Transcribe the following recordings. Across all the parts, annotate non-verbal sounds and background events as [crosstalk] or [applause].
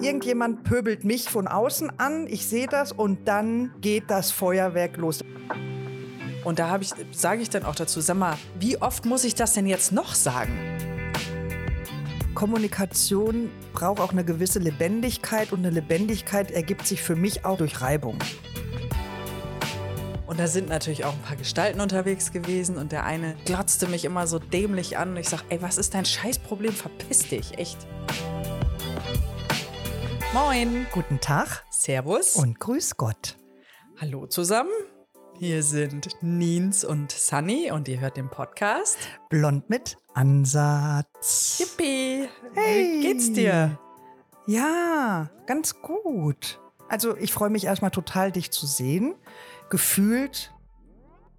Irgendjemand pöbelt mich von außen an, ich sehe das und dann geht das Feuerwerk los. Und da ich, sage ich dann auch dazu, sag mal, wie oft muss ich das denn jetzt noch sagen? Kommunikation braucht auch eine gewisse Lebendigkeit und eine Lebendigkeit ergibt sich für mich auch durch Reibung. Und da sind natürlich auch ein paar Gestalten unterwegs gewesen und der eine glotzte mich immer so dämlich an und ich sag, ey, was ist dein Scheißproblem? Verpiss dich, echt. Moin. Guten Tag. Servus. Und grüß Gott. Hallo zusammen. Hier sind Nins und Sunny und ihr hört den Podcast. Blond mit Ansatz. Yippie. Hey. Wie geht's dir? Ja, ganz gut. Also ich freue mich erstmal total, dich zu sehen. Gefühlt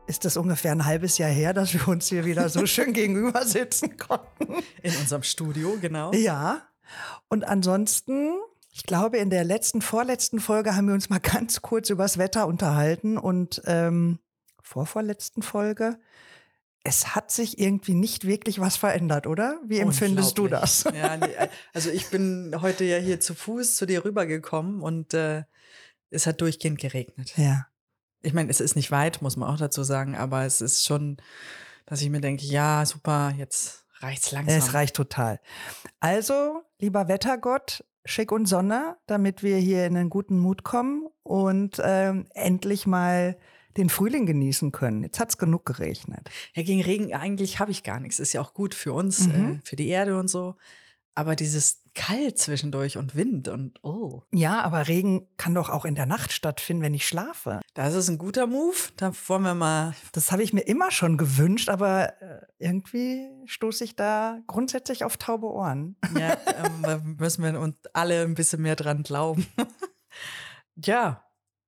ist das ungefähr ein halbes Jahr her, dass wir uns hier wieder so [laughs] schön gegenüber sitzen konnten. In unserem Studio, genau. Ja. Und ansonsten ich glaube, in der letzten, vorletzten Folge haben wir uns mal [laughs] ganz kurz übers Wetter unterhalten und ähm, vorvorletzten Folge. Es hat sich irgendwie nicht wirklich was verändert, oder? Wie empfindest du das? Ja, nee, also ich bin heute ja hier zu Fuß zu dir rübergekommen und äh, es hat durchgehend geregnet. Ja. Ich meine, es ist nicht weit, muss man auch dazu sagen, aber es ist schon, dass ich mir denke, ja, super, jetzt reicht's langsam. Es reicht total. Also, lieber Wettergott, Schick und Sonne, damit wir hier in einen guten Mut kommen und ähm, endlich mal den Frühling genießen können. Jetzt hat es genug geregnet. Ja, gegen Regen eigentlich habe ich gar nichts. Ist ja auch gut für uns, mhm. äh, für die Erde und so. Aber dieses Kalt zwischendurch und Wind und oh. Ja, aber Regen kann doch auch in der Nacht stattfinden, wenn ich schlafe. Das ist ein guter Move. Da wollen wir mal. Das habe ich mir immer schon gewünscht, aber äh, irgendwie stoße ich da grundsätzlich auf taube Ohren. Ja, ähm, [laughs] müssen wir uns alle ein bisschen mehr dran glauben. [laughs] ja,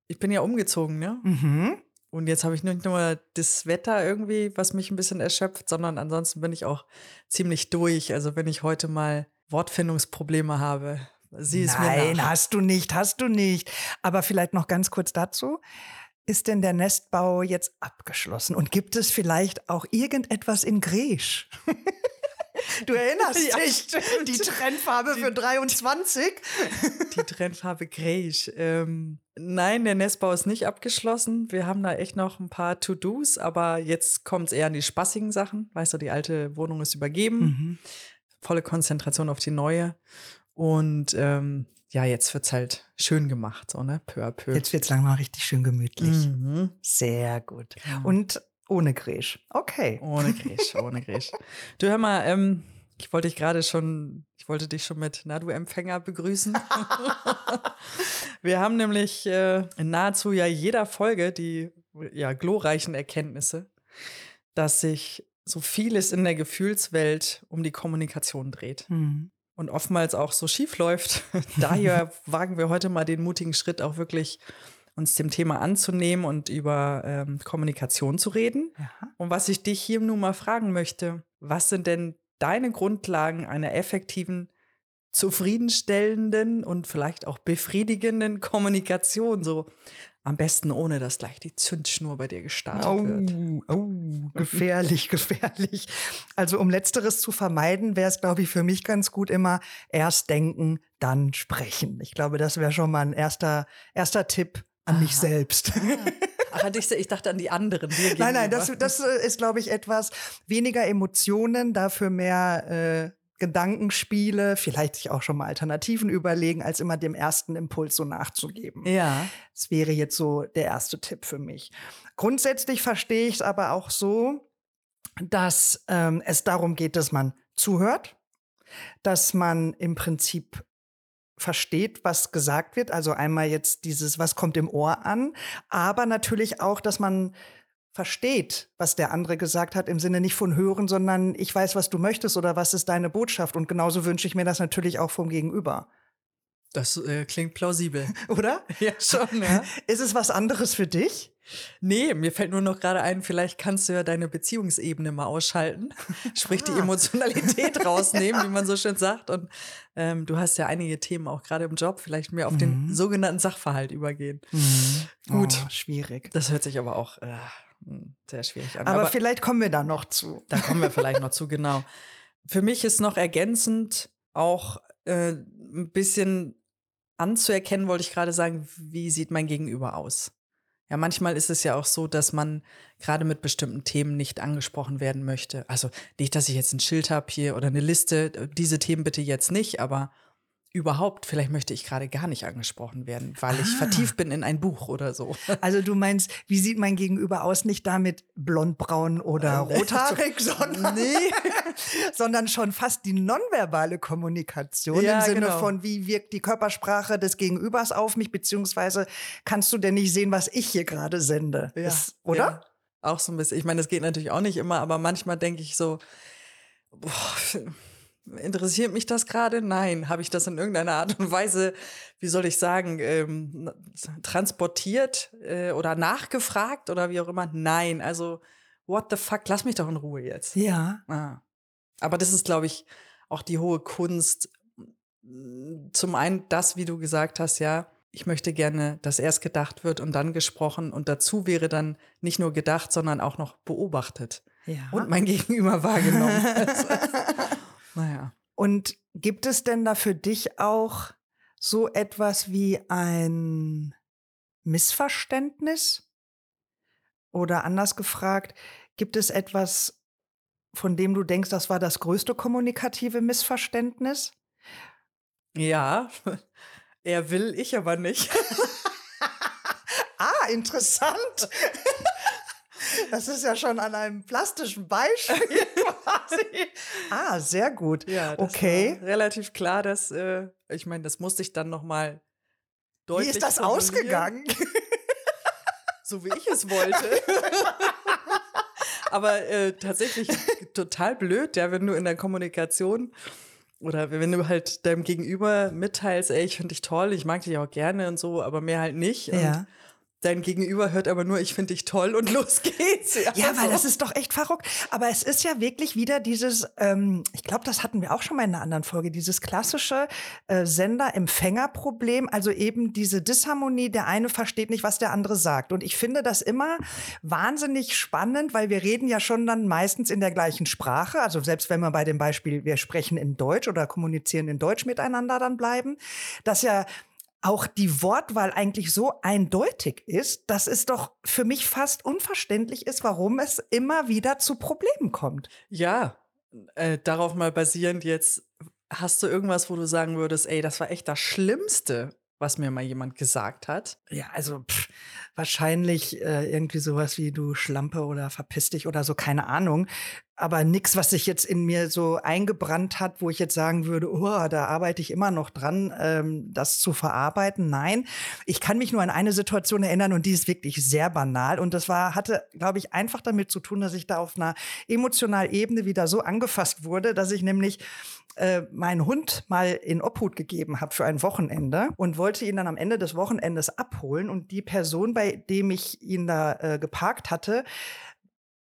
ich bin ja umgezogen, ne? Mhm. Und jetzt habe ich nicht nur das Wetter irgendwie, was mich ein bisschen erschöpft, sondern ansonsten bin ich auch ziemlich durch. Also wenn ich heute mal Wortfindungsprobleme habe. Sieh es Nein, mir nach. hast du nicht, hast du nicht. Aber vielleicht noch ganz kurz dazu. Ist denn der Nestbau jetzt abgeschlossen? Und gibt es vielleicht auch irgendetwas in Gresch? [laughs] Du erinnerst [laughs] ja, dich, stimmt. die Trendfarbe die, für 23? [laughs] Die Trendfarbe Greige. Ähm, nein, der Nestbau ist nicht abgeschlossen. Wir haben da echt noch ein paar To-Dos, aber jetzt kommt es eher an die spaßigen Sachen. Weißt du, die alte Wohnung ist übergeben. Mhm volle Konzentration auf die neue. Und ähm, ja, jetzt wird es halt schön gemacht, so, ne? Peu à peu. Jetzt wird es langsam richtig schön gemütlich. Mhm. Sehr gut. Ja. Und ohne Gräsch. Okay. Ohne Gräsch, ohne Gräsch. Du hör mal, ähm, ich wollte dich gerade schon, ich wollte dich schon mit Na du Empfänger begrüßen. [laughs] Wir haben nämlich äh, in nahezu ja jeder Folge die ja glorreichen Erkenntnisse, dass sich so vieles in der Gefühlswelt um die Kommunikation dreht. Mhm. Und oftmals auch so schief läuft. [laughs] Daher [laughs] wagen wir heute mal den mutigen Schritt, auch wirklich uns dem Thema anzunehmen und über ähm, Kommunikation zu reden. Aha. Und was ich dich hier nun mal fragen möchte, was sind denn deine Grundlagen einer effektiven, zufriedenstellenden und vielleicht auch befriedigenden Kommunikation? So, am besten ohne, dass gleich die Zündschnur bei dir gestartet oh, wird. Oh, gefährlich, [laughs] gefährlich. Also um letzteres zu vermeiden, wäre es, glaube ich, für mich ganz gut immer erst denken, dann sprechen. Ich glaube, das wäre schon mal ein erster, erster Tipp an Aha. mich selbst. Ach, ich dachte an die anderen. nein, nein, das, das ist, glaube ich, etwas weniger Emotionen, dafür mehr äh, Gedankenspiele, vielleicht sich auch schon mal Alternativen überlegen, als immer dem ersten Impuls so nachzugeben. Ja. Das wäre jetzt so der erste Tipp für mich. Grundsätzlich verstehe ich es aber auch so, dass ähm, es darum geht, dass man zuhört, dass man im Prinzip versteht, was gesagt wird. Also einmal jetzt dieses, was kommt im Ohr an, aber natürlich auch, dass man versteht, was der andere gesagt hat, im Sinne nicht von hören, sondern ich weiß, was du möchtest oder was ist deine Botschaft. Und genauso wünsche ich mir das natürlich auch vom Gegenüber. Das äh, klingt plausibel. [laughs] Oder? [laughs] Ja, schon, ja. [laughs] Ist es was anderes für dich? Nee, mir fällt nur noch gerade ein, vielleicht kannst du ja deine Beziehungsebene mal ausschalten. Sprich, ah. die Emotionalität rausnehmen, wie man so schön sagt. Und ähm, du hast ja einige Themen auch gerade im Job, vielleicht mehr auf mhm. den sogenannten Sachverhalt übergehen. Mhm. Gut. Oh, schwierig. Das hört sich aber auch. Äh, sehr schwierig an. Aber, Aber vielleicht kommen wir da noch zu. Da kommen wir vielleicht noch zu, [laughs] genau. Für mich ist noch ergänzend auch äh, ein bisschen anzuerkennen, wollte ich gerade sagen, wie sieht mein Gegenüber aus? Ja, manchmal ist es ja auch so, dass man gerade mit bestimmten Themen nicht angesprochen werden möchte. Also nicht, dass ich jetzt ein Schild habe hier oder eine Liste, diese Themen bitte jetzt nicht, aber überhaupt, vielleicht möchte ich gerade gar nicht angesprochen werden, weil ah. ich vertieft bin in ein Buch oder so. [laughs] Also du meinst, wie sieht mein Gegenüber aus? Nicht damit blondbraun oder äh, rothaarig, [laughs] sondern, nee. [laughs] sondern schon fast die nonverbale Kommunikation ja, im Sinne genau. von, wie wirkt die Körpersprache des Gegenübers auf mich, beziehungsweise kannst du denn nicht sehen, was ich hier gerade sende? Ja. Ist, oder? Ja. Auch so ein bisschen. Ich meine, das geht natürlich auch nicht immer, aber manchmal denke ich so, boah, Interessiert mich das gerade? Nein. Habe ich das in irgendeiner Art und Weise, wie soll ich sagen, ähm, transportiert äh, oder nachgefragt oder wie auch immer? Nein. Also, what the fuck? Lass mich doch in Ruhe jetzt. Ja. Ah. Aber das ist, glaube ich, auch die hohe Kunst. Zum einen das, wie du gesagt hast, ja, ich möchte gerne, dass erst gedacht wird und dann gesprochen. Und dazu wäre dann nicht nur gedacht, sondern auch noch beobachtet. Ja. Und mein [laughs] Gegenüber wahrgenommen. Naja. Und gibt es denn da für dich auch so etwas wie ein Missverständnis? Oder anders gefragt, gibt es etwas, von dem du denkst, das war das größte kommunikative Missverständnis? Ja, [laughs] er will, ich aber nicht. [laughs] ah, interessant. [laughs] Das ist ja schon an einem plastischen Beispiel [laughs] quasi. Ah, sehr gut. Ja, okay. relativ klar, dass äh, ich meine, das musste ich dann noch mal deutlich. Wie ist das ausgegangen? [laughs] so wie ich es wollte. [laughs] Aber äh, tatsächlich total blöd, ja, wenn du in der Kommunikation oder wenn du halt deinem Gegenüber mitteilst, ey, ich finde dich toll, ich mag dich auch gerne und so, aber mehr halt nicht. Ja. Und Dein Gegenüber hört aber nur, ich finde dich toll und los geht's. Ja, [laughs] ja weil das ist doch echt verrückt. Aber es ist ja wirklich wieder dieses, ähm, ich glaube, das hatten wir auch schon mal in einer anderen Folge, dieses klassische äh, Sender-Empfänger-Problem, also eben diese Disharmonie, der eine versteht nicht, was der andere sagt. Und ich finde das immer wahnsinnig spannend, weil wir reden ja schon dann meistens in der gleichen Sprache. Also selbst wenn wir bei dem Beispiel, wir sprechen in Deutsch oder kommunizieren in Deutsch miteinander dann bleiben, dass ja auch die Wortwahl eigentlich so eindeutig ist, dass es doch für mich fast unverständlich ist, warum es immer wieder zu Problemen kommt. Ja, äh, darauf mal basierend jetzt, hast du irgendwas, wo du sagen würdest, ey, das war echt das Schlimmste, was mir mal jemand gesagt hat? Ja, also pff, wahrscheinlich äh, irgendwie sowas wie du Schlampe oder verpiss dich oder so, keine Ahnung. Aber nichts, was sich jetzt in mir so eingebrannt hat, wo ich jetzt sagen würde, oh, da arbeite ich immer noch dran, ähm, das zu verarbeiten. Nein, ich kann mich nur an eine Situation erinnern und die ist wirklich sehr banal. Und das war, hatte, glaube ich, einfach damit zu tun, dass ich da auf einer emotionalen Ebene wieder so angefasst wurde, dass ich nämlich äh, meinen Hund mal in Obhut gegeben habe für ein Wochenende und wollte ihn dann am Ende des Wochenendes abholen. Und die Person, bei dem ich ihn da äh, geparkt hatte,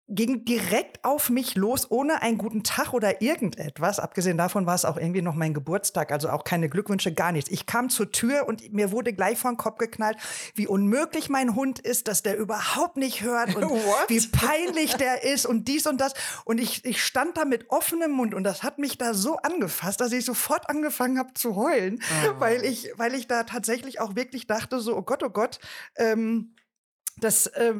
ging direkt auf mich los, ohne einen guten Tag oder irgendetwas. Abgesehen davon war es auch irgendwie noch mein Geburtstag, also auch keine Glückwünsche, gar nichts. Ich kam zur Tür und mir wurde gleich vor den Kopf geknallt, wie unmöglich mein Hund ist, dass der überhaupt nicht hört und [laughs] wie peinlich der ist und dies und das. Und ich, ich stand da mit offenem Mund und das hat mich da so angefasst, dass ich sofort angefangen habe zu heulen, oh. weil ich, weil ich da tatsächlich auch wirklich dachte so, oh Gott, oh Gott, ähm, das, äh,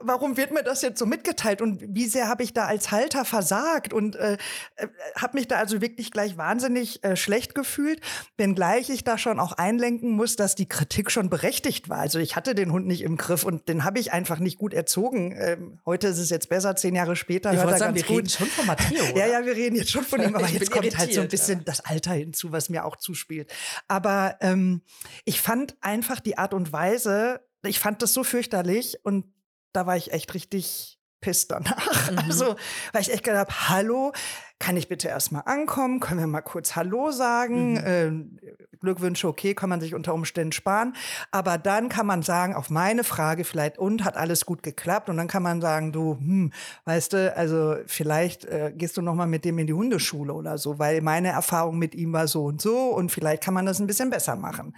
warum wird mir das jetzt so mitgeteilt und wie sehr habe ich da als Halter versagt und äh, äh habe mich da also wirklich gleich wahnsinnig äh, schlecht gefühlt, wenngleich ich da schon auch einlenken muss, dass die Kritik schon berechtigt war. Also ich hatte den Hund nicht im Griff und den habe ich einfach nicht gut erzogen. Ähm, heute ist es jetzt besser, zehn Jahre später. Ich wollte sagen, wir gut. reden schon von Matteo. [laughs] ja, ja, wir reden jetzt schon von ihm, [laughs] aber jetzt kommt halt so ein bisschen ja. das Alter hinzu, was mir auch zuspielt. Aber ähm, ich fand einfach die Art und Weise, ich fand das so fürchterlich und da war ich echt richtig piss danach. [laughs] Mhm. Also, weil ich echt gedacht habe, hallo, kann ich bitte erstmal ankommen? Können wir mal kurz Hallo sagen? Mhm. Ähm, Glückwünsche, okay, kann man sich unter Umständen sparen. Aber dann kann man sagen, auf meine Frage vielleicht, und hat alles gut geklappt? Und dann kann man sagen, du, hm, weißt du, also vielleicht äh, gehst du noch mal mit dem in die Hundeschule oder so, weil meine Erfahrung mit ihm war so und so und vielleicht kann man das ein bisschen besser machen.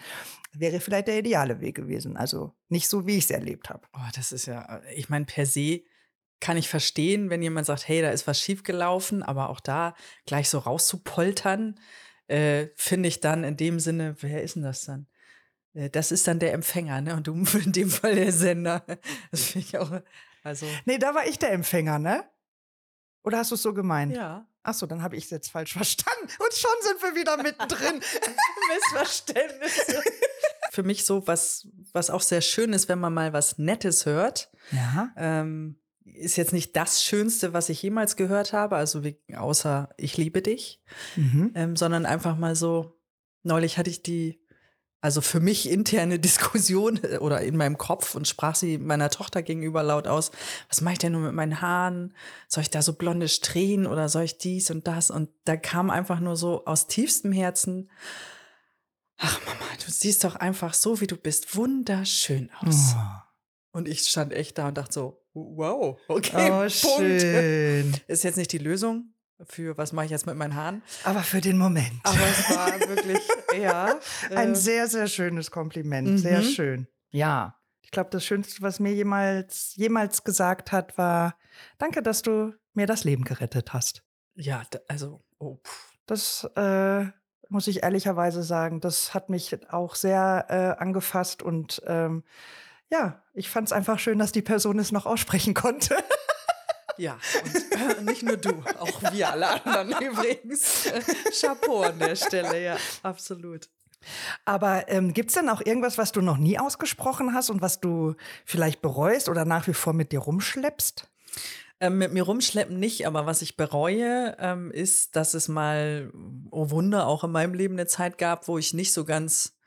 Wäre vielleicht der ideale Weg gewesen. Also nicht so, wie ich es erlebt habe. Oh, das ist ja, ich meine, per se kann ich verstehen, wenn jemand sagt, hey, da ist was schiefgelaufen, aber auch da gleich so rauszupoltern, äh, finde ich dann in dem Sinne, wer ist denn das dann? Äh, das ist dann der Empfänger, ne? Und du [laughs] in dem Fall der Sender. Das finde ich auch. Also. Nee, da war ich der Empfänger, ne? Oder hast du es so gemeint? Ja. Ach so, dann habe ich es jetzt falsch verstanden. Und schon sind wir wieder mittendrin. [laughs] Missverständnisse. [laughs] Für mich so, was, was auch sehr schön ist, wenn man mal was Nettes hört. Ja. Ähm, ist jetzt nicht das Schönste, was ich jemals gehört habe, also wie, außer Ich liebe dich, mhm. ähm, sondern einfach mal so, neulich hatte ich die, also für mich interne [laughs] Diskussion äh, oder in meinem Kopf und sprach sie meiner Tochter gegenüber laut aus, was mache ich denn nur mit meinen Haaren? Soll ich da so blonde Strähnen oder soll ich dies und das? Und da kam einfach nur so aus tiefstem Herzen, ach Mama, du siehst doch einfach so, wie du bist, wunderschön aus. Oh. Und ich stand echt da und dachte so, wow, okay, oh, [laughs] schön. Ist jetzt nicht die Lösung für, was mache ich jetzt mit meinen Haaren. Aber für den Moment. Aber es war wirklich, [laughs] ja. Ein äh, sehr, sehr schönes Kompliment, mhm. sehr schön. Ja, ich glaube, das Schönste, was mir jemals, jemals gesagt hat, war, danke, dass du mir das Leben gerettet hast. Ja, also, oh. Pff. Das äh, muss ich ehrlicherweise sagen, das hat mich auch sehr äh, angefasst und ähm, ja, ich fand es einfach schön, dass die Person es noch aussprechen konnte. Ja, und äh, nicht nur du, auch wir alle anderen [laughs] übrigens. Chapeau an der Stelle, ja, absolut. Aber ähm, gibt es denn auch irgendwas, was du noch nie ausgesprochen hast und was du vielleicht bereust oder nach wie vor mit dir rumschleppst? Ähm, mit mir rumschleppen nicht, aber was ich bereue, ähm, ist, dass es mal, oh Wunder, auch in meinem Leben eine Zeit gab, wo ich nicht so ganz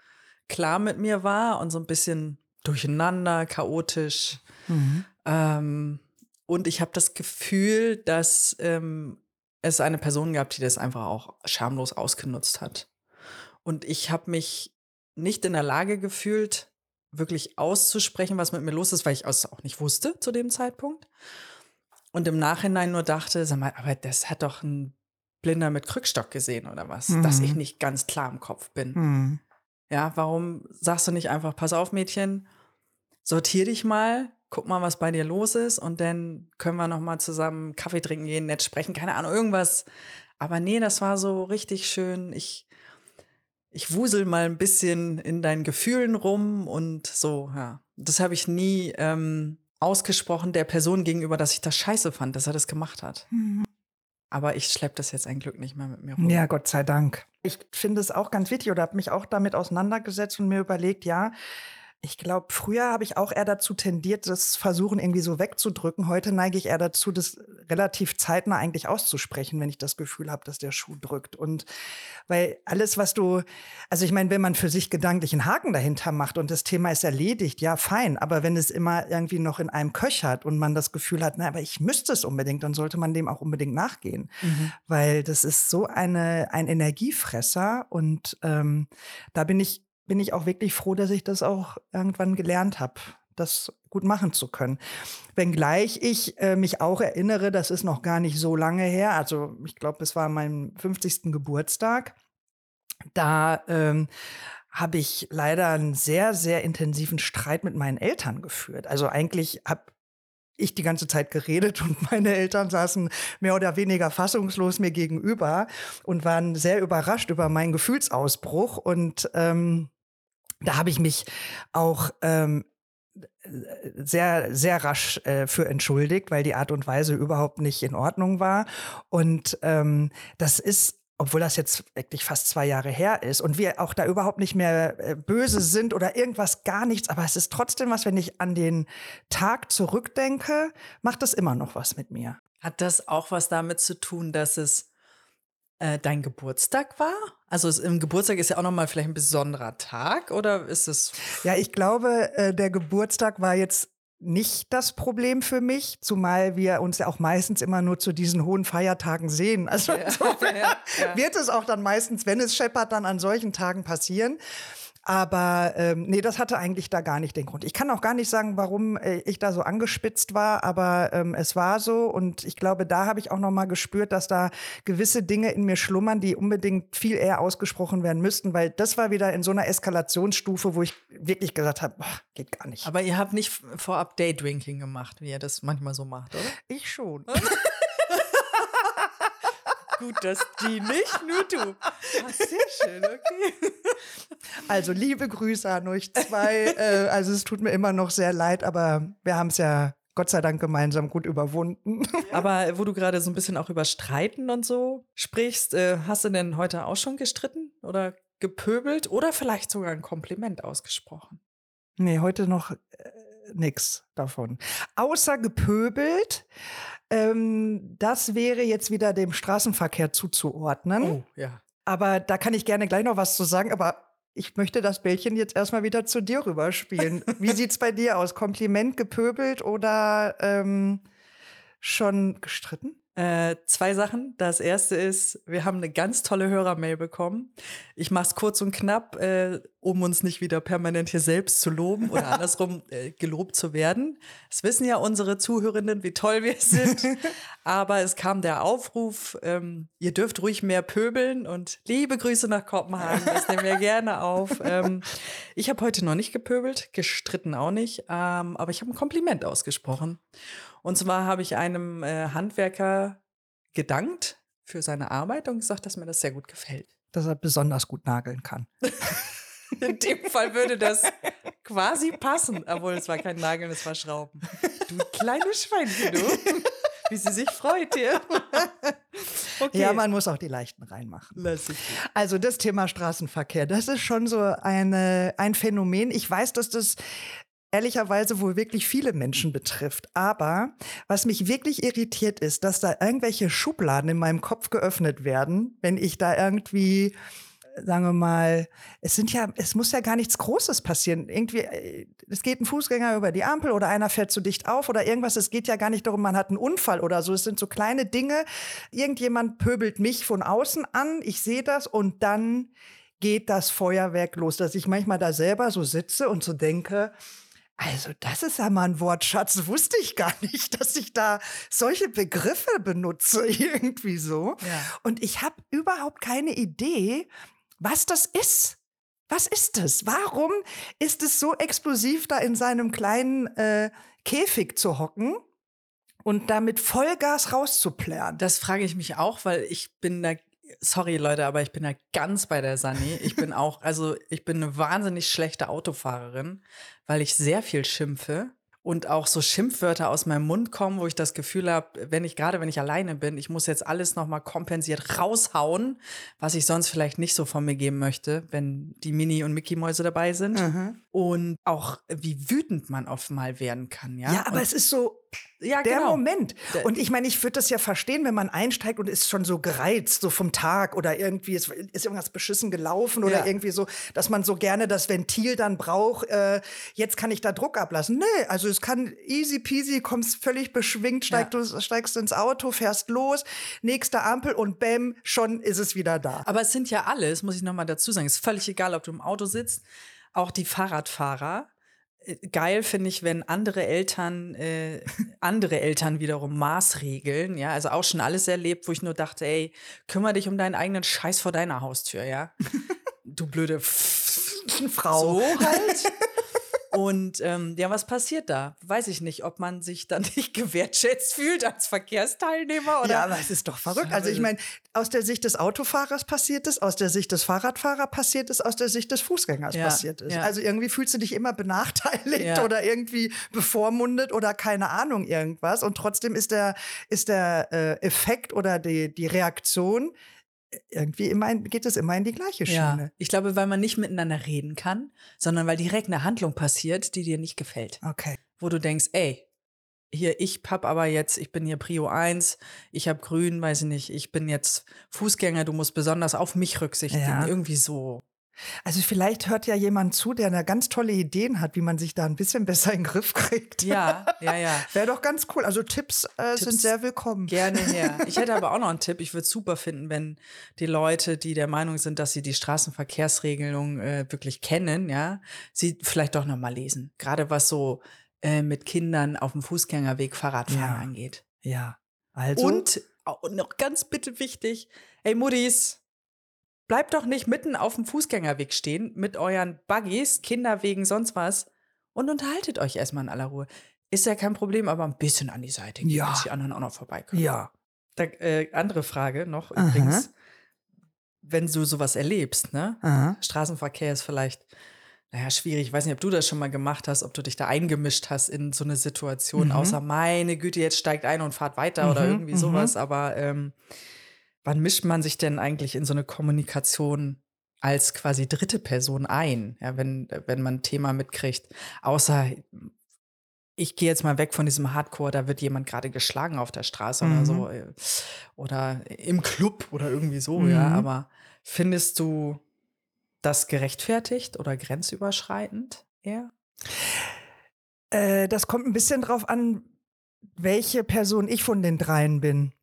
klar mit mir war und so ein bisschen durcheinander, chaotisch. Mhm. Ähm, und ich habe das Gefühl, dass ähm, es eine Person gab, die das einfach auch schamlos ausgenutzt hat. Und ich habe mich nicht in der Lage gefühlt, wirklich auszusprechen, was mit mir los ist, weil ich es auch nicht wusste zu dem Zeitpunkt. Und im Nachhinein nur dachte, sag mal, aber das hat doch ein Blinder mit Krückstock gesehen oder was, mhm. dass ich nicht ganz klar im Kopf bin. Mhm. Ja, warum sagst du nicht einfach, pass auf, Mädchen, sortier dich mal, guck mal, was bei dir los ist und dann können wir noch mal zusammen Kaffee trinken gehen, nett sprechen, keine Ahnung, irgendwas. Aber nee, das war so richtig schön. Ich, ich wusel mal ein bisschen in deinen Gefühlen rum und so, ja. Das habe ich nie ähm, ausgesprochen der Person gegenüber, dass ich das scheiße fand, dass er das gemacht hat. Mhm. Aber ich schleppe das jetzt ein Glück nicht mehr mit mir rum. Ja, Gott sei Dank. Ich finde es auch ganz wichtig oder habe mich auch damit auseinandergesetzt und mir überlegt, ja, ich glaube, früher habe ich auch eher dazu tendiert, das Versuchen irgendwie so wegzudrücken. Heute neige ich eher dazu, das relativ zeitnah eigentlich auszusprechen, wenn ich das Gefühl habe, dass der Schuh drückt. Und weil alles, was du, also ich meine, wenn man für sich gedanklich einen Haken dahinter macht und das Thema ist erledigt, ja, fein. Aber wenn es immer irgendwie noch in einem köchert und man das Gefühl hat, na, aber ich müsste es unbedingt, dann sollte man dem auch unbedingt nachgehen. Mhm. Weil das ist so eine, ein Energiefresser und ähm, da bin ich bin ich auch wirklich froh, dass ich das auch irgendwann gelernt habe, das gut machen zu können. Wenngleich ich äh, mich auch erinnere, das ist noch gar nicht so lange her, also ich glaube, es war mein 50. Geburtstag. Da ähm, habe ich leider einen sehr, sehr intensiven Streit mit meinen Eltern geführt. Also eigentlich habe ich die ganze Zeit geredet [laughs] und meine Eltern saßen mehr oder weniger fassungslos mir gegenüber und waren sehr überrascht über meinen Gefühlsausbruch. Und ähm, da habe ich mich auch ähm, sehr, sehr rasch äh, für entschuldigt, weil die Art und Weise überhaupt nicht in Ordnung war. Und ähm, das ist obwohl das jetzt wirklich fast zwei Jahre her ist und wir auch da überhaupt nicht mehr äh, böse sind oder irgendwas, gar nichts, aber es ist trotzdem was, wenn ich an den Tag zurückdenke, macht das immer noch was mit mir. Hat das auch was damit zu tun, dass es äh, dein Geburtstag war? Also es, im Geburtstag ist ja auch noch mal vielleicht ein besonderer Tag oder ist es? Ja, ich glaube, äh, der Geburtstag war jetzt nicht das Problem für mich, zumal wir uns ja auch meistens immer nur zu diesen hohen Feiertagen sehen. Also ja, [laughs] ja, ja. wird es auch dann meistens, wenn es scheppert, dann an solchen Tagen passieren. Aber ähm, nee, das hatte eigentlich da gar nicht den Grund. Ich kann auch gar nicht sagen, warum äh, ich da so angespitzt war, aber ähm, es war so und ich glaube, da habe ich auch noch mal gespürt, dass da gewisse Dinge in mir schlummern, die unbedingt viel eher ausgesprochen werden müssten, weil das war wieder in so einer Eskalationsstufe, wo ich wirklich gesagt habe, geht gar nicht. Aber ihr habt nicht vorab Daydrinking gemacht, wie ihr das manchmal so macht, oder? Ich schon. [laughs] gut, dass die nicht nur du. Ach, sehr schön, okay. [laughs] Also liebe Grüße an euch zwei. äh, also es tut mir immer noch sehr leid, aber wir haben es ja Gott sei Dank gemeinsam gut überwunden. Aber wo du gerade so ein bisschen auch über Streiten und so sprichst, äh, hast du denn heute auch schon gestritten oder gepöbelt oder vielleicht sogar ein Kompliment ausgesprochen? Nee, heute noch äh, nix davon. Außer gepöbelt. Ähm, das wäre jetzt wieder dem Straßenverkehr zuzuordnen. Oh, ja. Aber da kann ich gerne gleich noch was zu sagen. Aber ich möchte das Bällchen jetzt erstmal wieder zu dir rüberspielen. Wie [laughs] sieht's bei dir aus? Kompliment gepöbelt oder ähm, schon gestritten? Äh, zwei Sachen. Das erste ist, wir haben eine ganz tolle Hörermail bekommen. Ich mache es kurz und knapp, äh, um uns nicht wieder permanent hier selbst zu loben oder [laughs] andersrum äh, gelobt zu werden. Es wissen ja unsere Zuhörenden, wie toll wir sind. [laughs] Aber es kam der Aufruf, ähm, ihr dürft ruhig mehr pöbeln und liebe Grüße nach Kopenhagen. Das nehmen wir gerne auf. Ähm, ich habe heute noch nicht gepöbelt, gestritten auch nicht, ähm, aber ich habe ein Kompliment ausgesprochen. Und zwar habe ich einem äh, Handwerker gedankt für seine Arbeit und gesagt, dass mir das sehr gut gefällt. Dass er besonders gut nageln kann. [laughs] In dem Fall würde das quasi passen, obwohl es war kein Nageln, es war Schrauben. Du kleines Schweinchen, du. Wie sie sich freut hier. [laughs] Okay. Ja, man muss auch die leichten reinmachen. Also das Thema Straßenverkehr, das ist schon so eine, ein Phänomen. Ich weiß, dass das ehrlicherweise wohl wirklich viele Menschen betrifft. Aber was mich wirklich irritiert ist, dass da irgendwelche Schubladen in meinem Kopf geöffnet werden, wenn ich da irgendwie sagen wir mal, es sind ja, es muss ja gar nichts Großes passieren. Irgendwie, äh, es geht ein Fußgänger über die Ampel oder einer fährt zu dicht auf oder irgendwas. Es geht ja gar nicht darum, man hat einen Unfall oder so. Es sind so kleine Dinge. Irgendjemand pöbelt mich von außen an. Ich sehe das und dann geht das Feuerwerk los, dass ich manchmal da selber so sitze und so denke, also, das ist ja mal ein Wortschatz. Wusste ich gar nicht, [laughs] dass ich da solche Begriffe benutze, [laughs] irgendwie so. Ja. Und ich habe überhaupt keine Idee, was das ist. Was ist es? Warum ist es so explosiv, da in seinem kleinen äh, Käfig zu hocken? und damit Vollgas rauszuplären. Das frage ich mich auch, weil ich bin da sorry Leute, aber ich bin da ganz bei der Sani. Ich bin auch, also ich bin eine wahnsinnig schlechte Autofahrerin, weil ich sehr viel schimpfe und auch so Schimpfwörter aus meinem Mund kommen, wo ich das Gefühl habe, wenn ich gerade wenn ich alleine bin, ich muss jetzt alles noch mal kompensiert raushauen, was ich sonst vielleicht nicht so von mir geben möchte, wenn die Mini und Mickey Mäuse dabei sind. Mhm. Und auch wie wütend man oft mal werden kann, ja? Ja, aber und es ist so ja, der genau. Moment. Und ich meine, ich würde das ja verstehen, wenn man einsteigt und ist schon so gereizt, so vom Tag oder irgendwie ist, ist irgendwas beschissen gelaufen oder ja. irgendwie so, dass man so gerne das Ventil dann braucht. Äh, jetzt kann ich da Druck ablassen. Nee, also es kann easy peasy, kommst völlig beschwingt, steig, ja. du steigst ins Auto, fährst los, nächste Ampel und bäm, schon ist es wieder da. Aber es sind ja alles, muss ich noch mal dazu sagen, es ist völlig egal, ob du im Auto sitzt, auch die Fahrradfahrer geil finde ich, wenn andere Eltern äh, andere Eltern wiederum Maßregeln, ja, also auch schon alles erlebt, wo ich nur dachte, ey, kümmere dich um deinen eigenen Scheiß vor deiner Haustür, ja. [laughs] Du blöde Frau. So halt. [laughs] Und ähm, ja, was passiert da? Weiß ich nicht, ob man sich dann [laughs] nicht gewertschätzt fühlt als Verkehrsteilnehmer oder. Ja, aber es ist doch verrückt. Also ich meine, aus der Sicht des Autofahrers passiert es, aus der Sicht des Fahrradfahrers passiert es, aus der Sicht des Fußgängers ja, passiert es. Ja. Also irgendwie fühlst du dich immer benachteiligt ja. oder irgendwie bevormundet oder keine Ahnung irgendwas. Und trotzdem ist der, ist der äh, Effekt oder die, die Reaktion irgendwie immer geht es immer in die gleiche Schiene. Ja, ich glaube, weil man nicht miteinander reden kann, sondern weil direkt eine Handlung passiert, die dir nicht gefällt. Okay. Wo du denkst, ey, hier, ich hab aber jetzt, ich bin hier Prio 1, ich habe grün, weiß ich nicht, ich bin jetzt Fußgänger, du musst besonders auf mich rücksichtigen, ja. irgendwie so. Also vielleicht hört ja jemand zu, der eine ganz tolle Ideen hat, wie man sich da ein bisschen [laughs] besser in den Griff kriegt. Ja, ja, ja. Wäre doch ganz cool. Also Tipps, äh, Tipps sind sehr willkommen. Gerne her. [laughs] Ich hätte aber auch noch einen Tipp. Ich würde es super finden, wenn die Leute, die der Meinung sind, dass sie die Straßenverkehrsregelung äh, wirklich kennen, ja, sie vielleicht doch noch mal lesen. Gerade was so äh, mit Kindern auf dem Fußgängerweg Fahrradfahren ja. angeht. Ja. Also. Und, und noch ganz bitte wichtig, ey Muddis, Bleibt doch nicht mitten auf dem Fußgängerweg stehen mit euren Buggies, Kinderwegen, sonst was und unterhaltet euch erstmal in aller Ruhe. Ist ja kein Problem, aber ein bisschen an die Seite gehen, ja. dass die anderen auch noch vorbeikommen. Ja. Da, äh, andere Frage noch Aha. übrigens. Wenn du sowas erlebst, ne? Aha. Straßenverkehr ist vielleicht, naja, schwierig. Ich weiß nicht, ob du das schon mal gemacht hast, ob du dich da eingemischt hast in so eine Situation, mhm. außer meine Güte, jetzt steigt ein und fahrt weiter mhm. oder irgendwie mhm. sowas. Aber ähm, wann mischt man sich denn eigentlich in so eine Kommunikation als quasi dritte Person ein, ja, wenn, wenn man ein Thema mitkriegt? Außer ich gehe jetzt mal weg von diesem Hardcore, da wird jemand gerade geschlagen auf der Straße mhm. oder so. Äh, oder im Club oder irgendwie so, mhm. ja. Aber findest du das gerechtfertigt oder grenzüberschreitend eher? Äh, das kommt ein bisschen drauf an, welche Person ich von den dreien bin.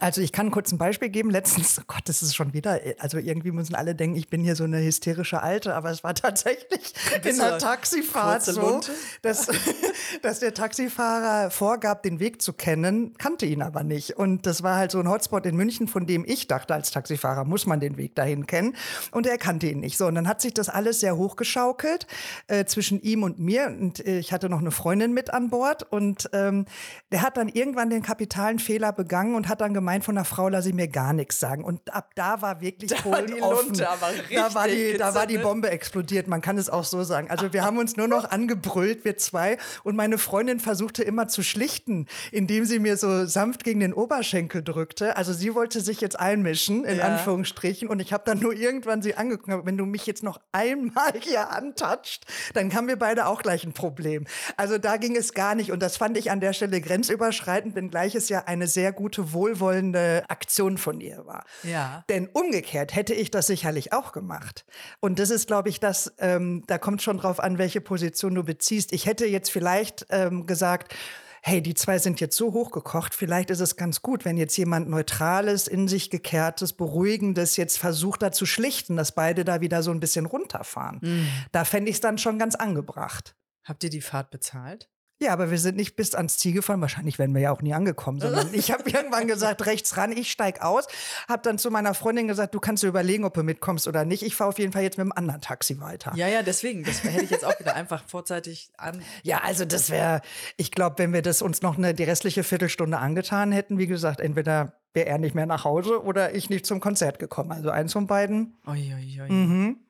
Also ich kann kurz ein Beispiel geben. Letztens, oh Gott, das ist schon wieder, also irgendwie müssen alle denken, ich bin hier so eine hysterische Alte, aber es war tatsächlich in der Taxifahrt so, dass, [laughs] dass der Taxifahrer vorgab, den Weg zu kennen, kannte ihn aber nicht. Und das war halt so ein Hotspot in München, von dem ich dachte, als Taxifahrer muss man den Weg dahin kennen. Und er kannte ihn nicht. So, und dann hat sich das alles sehr hochgeschaukelt äh, zwischen ihm und mir. Und äh, ich hatte noch eine Freundin mit an Bord. Und ähm, der hat dann irgendwann den kapitalen Fehler begangen und hat dann gemeint, von der Frau lasse ich mir gar nichts sagen. Und ab da war wirklich [laughs] da war die offen. Lunte aber richtig da war die, da war die Bombe explodiert. Man kann es auch so sagen. Also wir haben uns nur noch angebrüllt, wir zwei. Und meine Freundin versuchte immer zu schlichten, indem sie mir so sanft gegen den Oberschenkel drückte. Also sie wollte sich jetzt einmischen, in ja. Anführungsstrichen. Und ich habe dann nur irgendwann sie angeguckt, wenn du mich jetzt noch einmal [laughs] hier antatscht, dann haben wir beide auch gleich ein Problem. Also da ging es gar nicht. Und das fand ich an der Stelle grenzüberschreitend, wenngleich es ja eine sehr gute Wohlwollung wohlwollende Aktion von ihr war. Ja. Denn umgekehrt hätte ich das sicherlich auch gemacht. Und das ist, glaube ich, das, ähm, da kommt schon drauf an, welche Position du beziehst. Ich hätte jetzt vielleicht ähm, gesagt, hey, die zwei sind jetzt so hochgekocht, vielleicht ist es ganz gut, wenn jetzt jemand Neutrales, in sich gekehrtes, Beruhigendes jetzt versucht, da zu schlichten, dass beide da wieder so ein bisschen runterfahren. Mhm. Da fände ich es dann schon ganz angebracht. Habt ihr die Fahrt bezahlt? Ja, aber wir sind nicht bis ans Ziel gefahren. Wahrscheinlich wären wir ja auch nie angekommen, sondern [laughs] ich habe irgendwann gesagt, rechts ran, ich steig aus. Habe dann zu meiner Freundin gesagt, du kannst dir überlegen, ob du mitkommst oder nicht. Ich fahre auf jeden Fall jetzt mit dem anderen Taxi weiter. Ja, ja, deswegen. Das hätte ich jetzt auch wieder einfach vorzeitig an. Ja, also das wäre, ich glaube, wenn wir das uns noch eine, die restliche Viertelstunde angetan hätten, wie gesagt, entweder wäre er nicht mehr nach Hause oder ich nicht zum Konzert gekommen. Also eins von beiden. Oi, oi, oi. Mhm.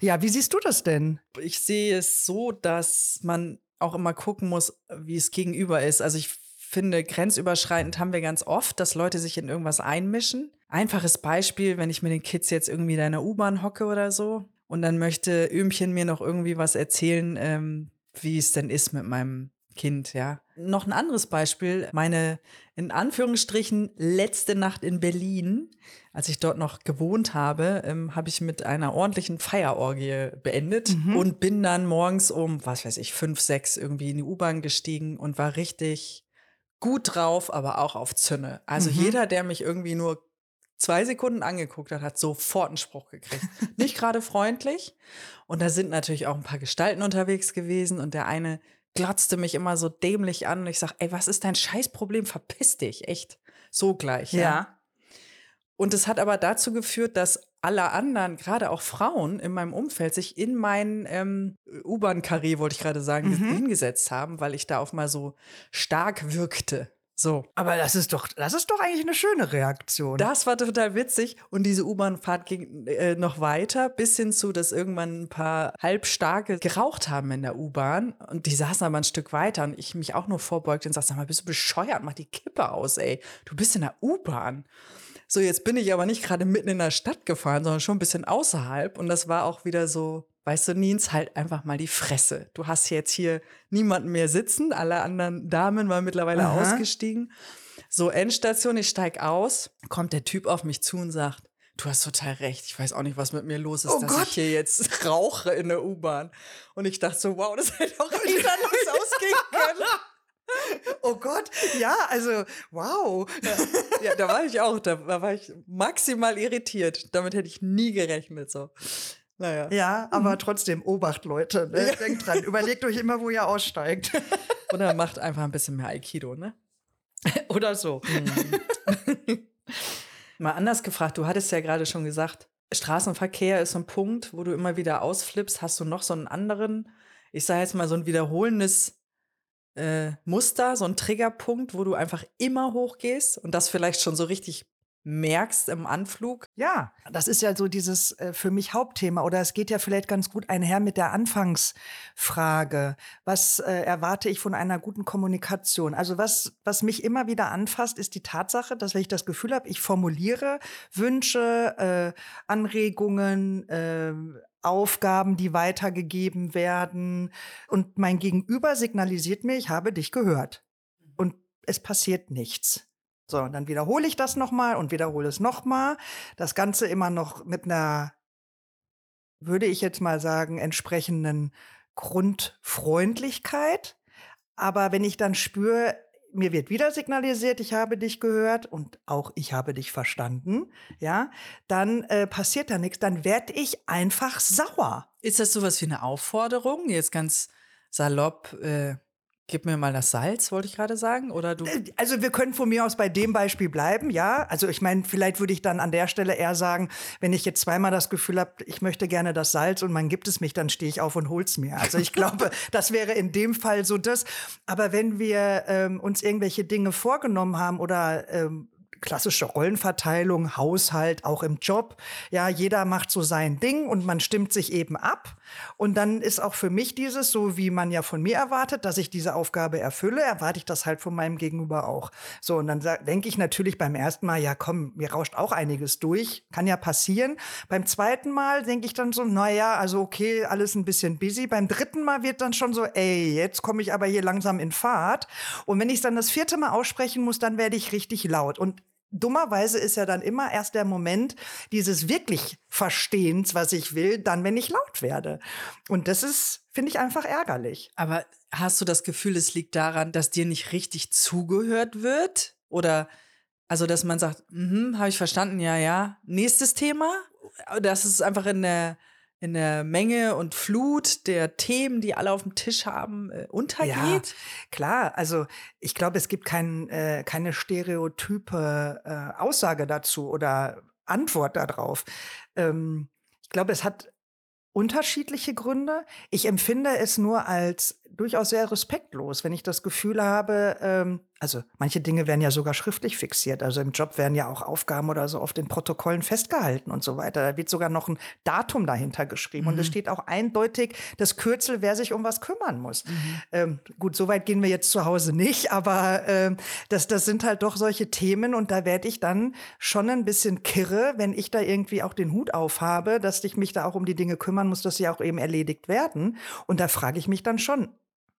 Ja, wie siehst du das denn? Ich sehe es so, dass man auch immer gucken muss, wie es gegenüber ist. Also ich finde, grenzüberschreitend haben wir ganz oft, dass Leute sich in irgendwas einmischen. Einfaches Beispiel, wenn ich mit den Kids jetzt irgendwie in der U-Bahn hocke oder so und dann möchte Ömchen mir noch irgendwie was erzählen, ähm, wie es denn ist mit meinem Kind, ja. Noch ein anderes Beispiel, meine in Anführungsstrichen letzte Nacht in Berlin, als ich dort noch gewohnt habe, ähm, habe ich mit einer ordentlichen Feierorgie beendet mhm. und bin dann morgens um, was weiß ich, fünf, sechs irgendwie in die U-Bahn gestiegen und war richtig gut drauf, aber auch auf Zünne. Also mhm. jeder, der mich irgendwie nur zwei Sekunden angeguckt hat, hat sofort einen Spruch gekriegt. [laughs] Nicht gerade freundlich. Und da sind natürlich auch ein paar Gestalten unterwegs gewesen und der eine glotzte mich immer so dämlich an und ich sag, ey, was ist dein Scheißproblem? Verpiss dich, echt. So gleich. Ja. ja. Und es hat aber dazu geführt, dass alle anderen, gerade auch Frauen in meinem Umfeld, sich in mein ähm, U-Bahn-Karree, wollte ich gerade sagen, mhm. hingesetzt haben, weil ich da auf mal so stark wirkte. So. Aber das ist doch, das ist doch eigentlich eine schöne Reaktion. Das war total witzig. Und diese U-Bahn-Fahrt ging äh, noch weiter, bis hin zu, dass irgendwann ein paar Halbstarke geraucht haben in der U-Bahn. Und die saßen aber ein Stück weiter und ich mich auch nur vorbeugte und sagte, sag mal, bist du bescheuert? Mach die Kippe aus, ey. Du bist in der U-Bahn. So, jetzt bin ich aber nicht gerade mitten in der Stadt gefahren, sondern schon ein bisschen außerhalb. Und das war auch wieder so, weißt du, Nins, halt einfach mal die Fresse. Du hast jetzt hier niemanden mehr sitzen. Alle anderen Damen waren mittlerweile Aha. ausgestiegen. So, Endstation, ich steig aus, kommt der Typ auf mich zu und sagt, Du hast total recht. Ich weiß auch nicht, was mit mir los ist, oh dass Gott. ich hier jetzt [laughs] rauche in der U-Bahn. Und ich dachte so, wow, das hätte auch anders [laughs] ausgehen können. Oh Gott, ja, also wow. Ja, ja, da war ich auch, da war ich maximal irritiert. Damit hätte ich nie gerechnet. So. Naja. Ja, aber mhm. trotzdem, Obacht, Leute. Ne? Denkt dran, überlegt euch immer, wo ihr aussteigt. [laughs] Oder macht einfach ein bisschen mehr Aikido, ne? [laughs] Oder so. Mhm. [laughs] Mal anders gefragt, du hattest ja gerade schon gesagt, Straßenverkehr ist so ein Punkt, wo du immer wieder ausflippst. Hast du noch so einen anderen, ich sage jetzt mal so ein wiederholendes äh, Muster, so ein Triggerpunkt, wo du einfach immer hochgehst und das vielleicht schon so richtig merkst im Anflug? Ja, das ist ja so dieses äh, für mich Hauptthema oder es geht ja vielleicht ganz gut einher mit der Anfangsfrage. Was äh, erwarte ich von einer guten Kommunikation? Also was, was mich immer wieder anfasst, ist die Tatsache, dass wenn ich das Gefühl habe, ich formuliere Wünsche, äh, Anregungen, äh, Aufgaben, die weitergegeben werden und mein Gegenüber signalisiert mir, ich habe dich gehört. Und es passiert nichts. So, und dann wiederhole ich das nochmal und wiederhole es nochmal. Das Ganze immer noch mit einer, würde ich jetzt mal sagen, entsprechenden Grundfreundlichkeit. Aber wenn ich dann spüre, mir wird wieder signalisiert, ich habe dich gehört und auch ich habe dich verstanden, ja, dann äh, passiert da nichts, dann werde ich einfach sauer. Ist das sowas wie eine Aufforderung? Jetzt ganz salopp, äh, Gib mir mal das Salz, wollte ich gerade sagen, oder du? Äh, also wir können von mir aus bei dem Beispiel bleiben, ja. Also ich meine, vielleicht würde ich dann an der Stelle eher sagen, wenn ich jetzt zweimal das Gefühl habe, ich möchte gerne das Salz und man gibt es mich, dann stehe ich auf und hol's mir. Also ich glaube, [laughs] das wäre in dem Fall so das. Aber wenn wir ähm, uns irgendwelche Dinge vorgenommen haben oder ähm, klassische Rollenverteilung, Haushalt, auch im Job. Ja, jeder macht so sein Ding und man stimmt sich eben ab. Und dann ist auch für mich dieses, so wie man ja von mir erwartet, dass ich diese Aufgabe erfülle, erwarte ich das halt von meinem Gegenüber auch. So, und dann denke ich natürlich beim ersten Mal, ja komm, mir rauscht auch einiges durch, kann ja passieren. Beim zweiten Mal denke ich dann so, naja, also okay, alles ein bisschen busy. Beim dritten Mal wird dann schon so, ey, jetzt komme ich aber hier langsam in Fahrt. Und wenn ich dann das vierte Mal aussprechen muss, dann werde ich richtig laut. Und dummerweise ist ja dann immer erst der Moment dieses wirklich Verstehens, was ich will, dann, wenn ich laut werde. Und das ist, finde ich, einfach ärgerlich. Aber hast du das Gefühl, es liegt daran, dass dir nicht richtig zugehört wird? Oder also, dass man sagt, mhm, habe ich verstanden, ja, ja. Nächstes Thema? Das ist einfach in der in der Menge und Flut der Themen, die alle auf dem Tisch haben, äh, untergeht? Ja, klar. Also ich glaube, es gibt kein, äh, keine stereotype äh, Aussage dazu oder Antwort darauf. Ähm, ich glaube, es hat unterschiedliche Gründe. Ich empfinde es nur als durchaus sehr respektlos, wenn ich das Gefühl habe, ähm, also manche Dinge werden ja sogar schriftlich fixiert. Also im Job werden ja auch Aufgaben oder so auf den Protokollen festgehalten und so weiter. Da wird sogar noch ein Datum dahinter geschrieben. Mhm. Und es steht auch eindeutig das Kürzel, wer sich um was kümmern muss. Mhm. Ähm, gut, so weit gehen wir jetzt zu Hause nicht, aber ähm, das, das sind halt doch solche Themen und da werde ich dann schon ein bisschen kirre, wenn ich da irgendwie auch den Hut aufhabe, dass ich mich da auch um die Dinge kümmern muss, dass sie auch eben erledigt werden. Und da frage ich mich dann schon,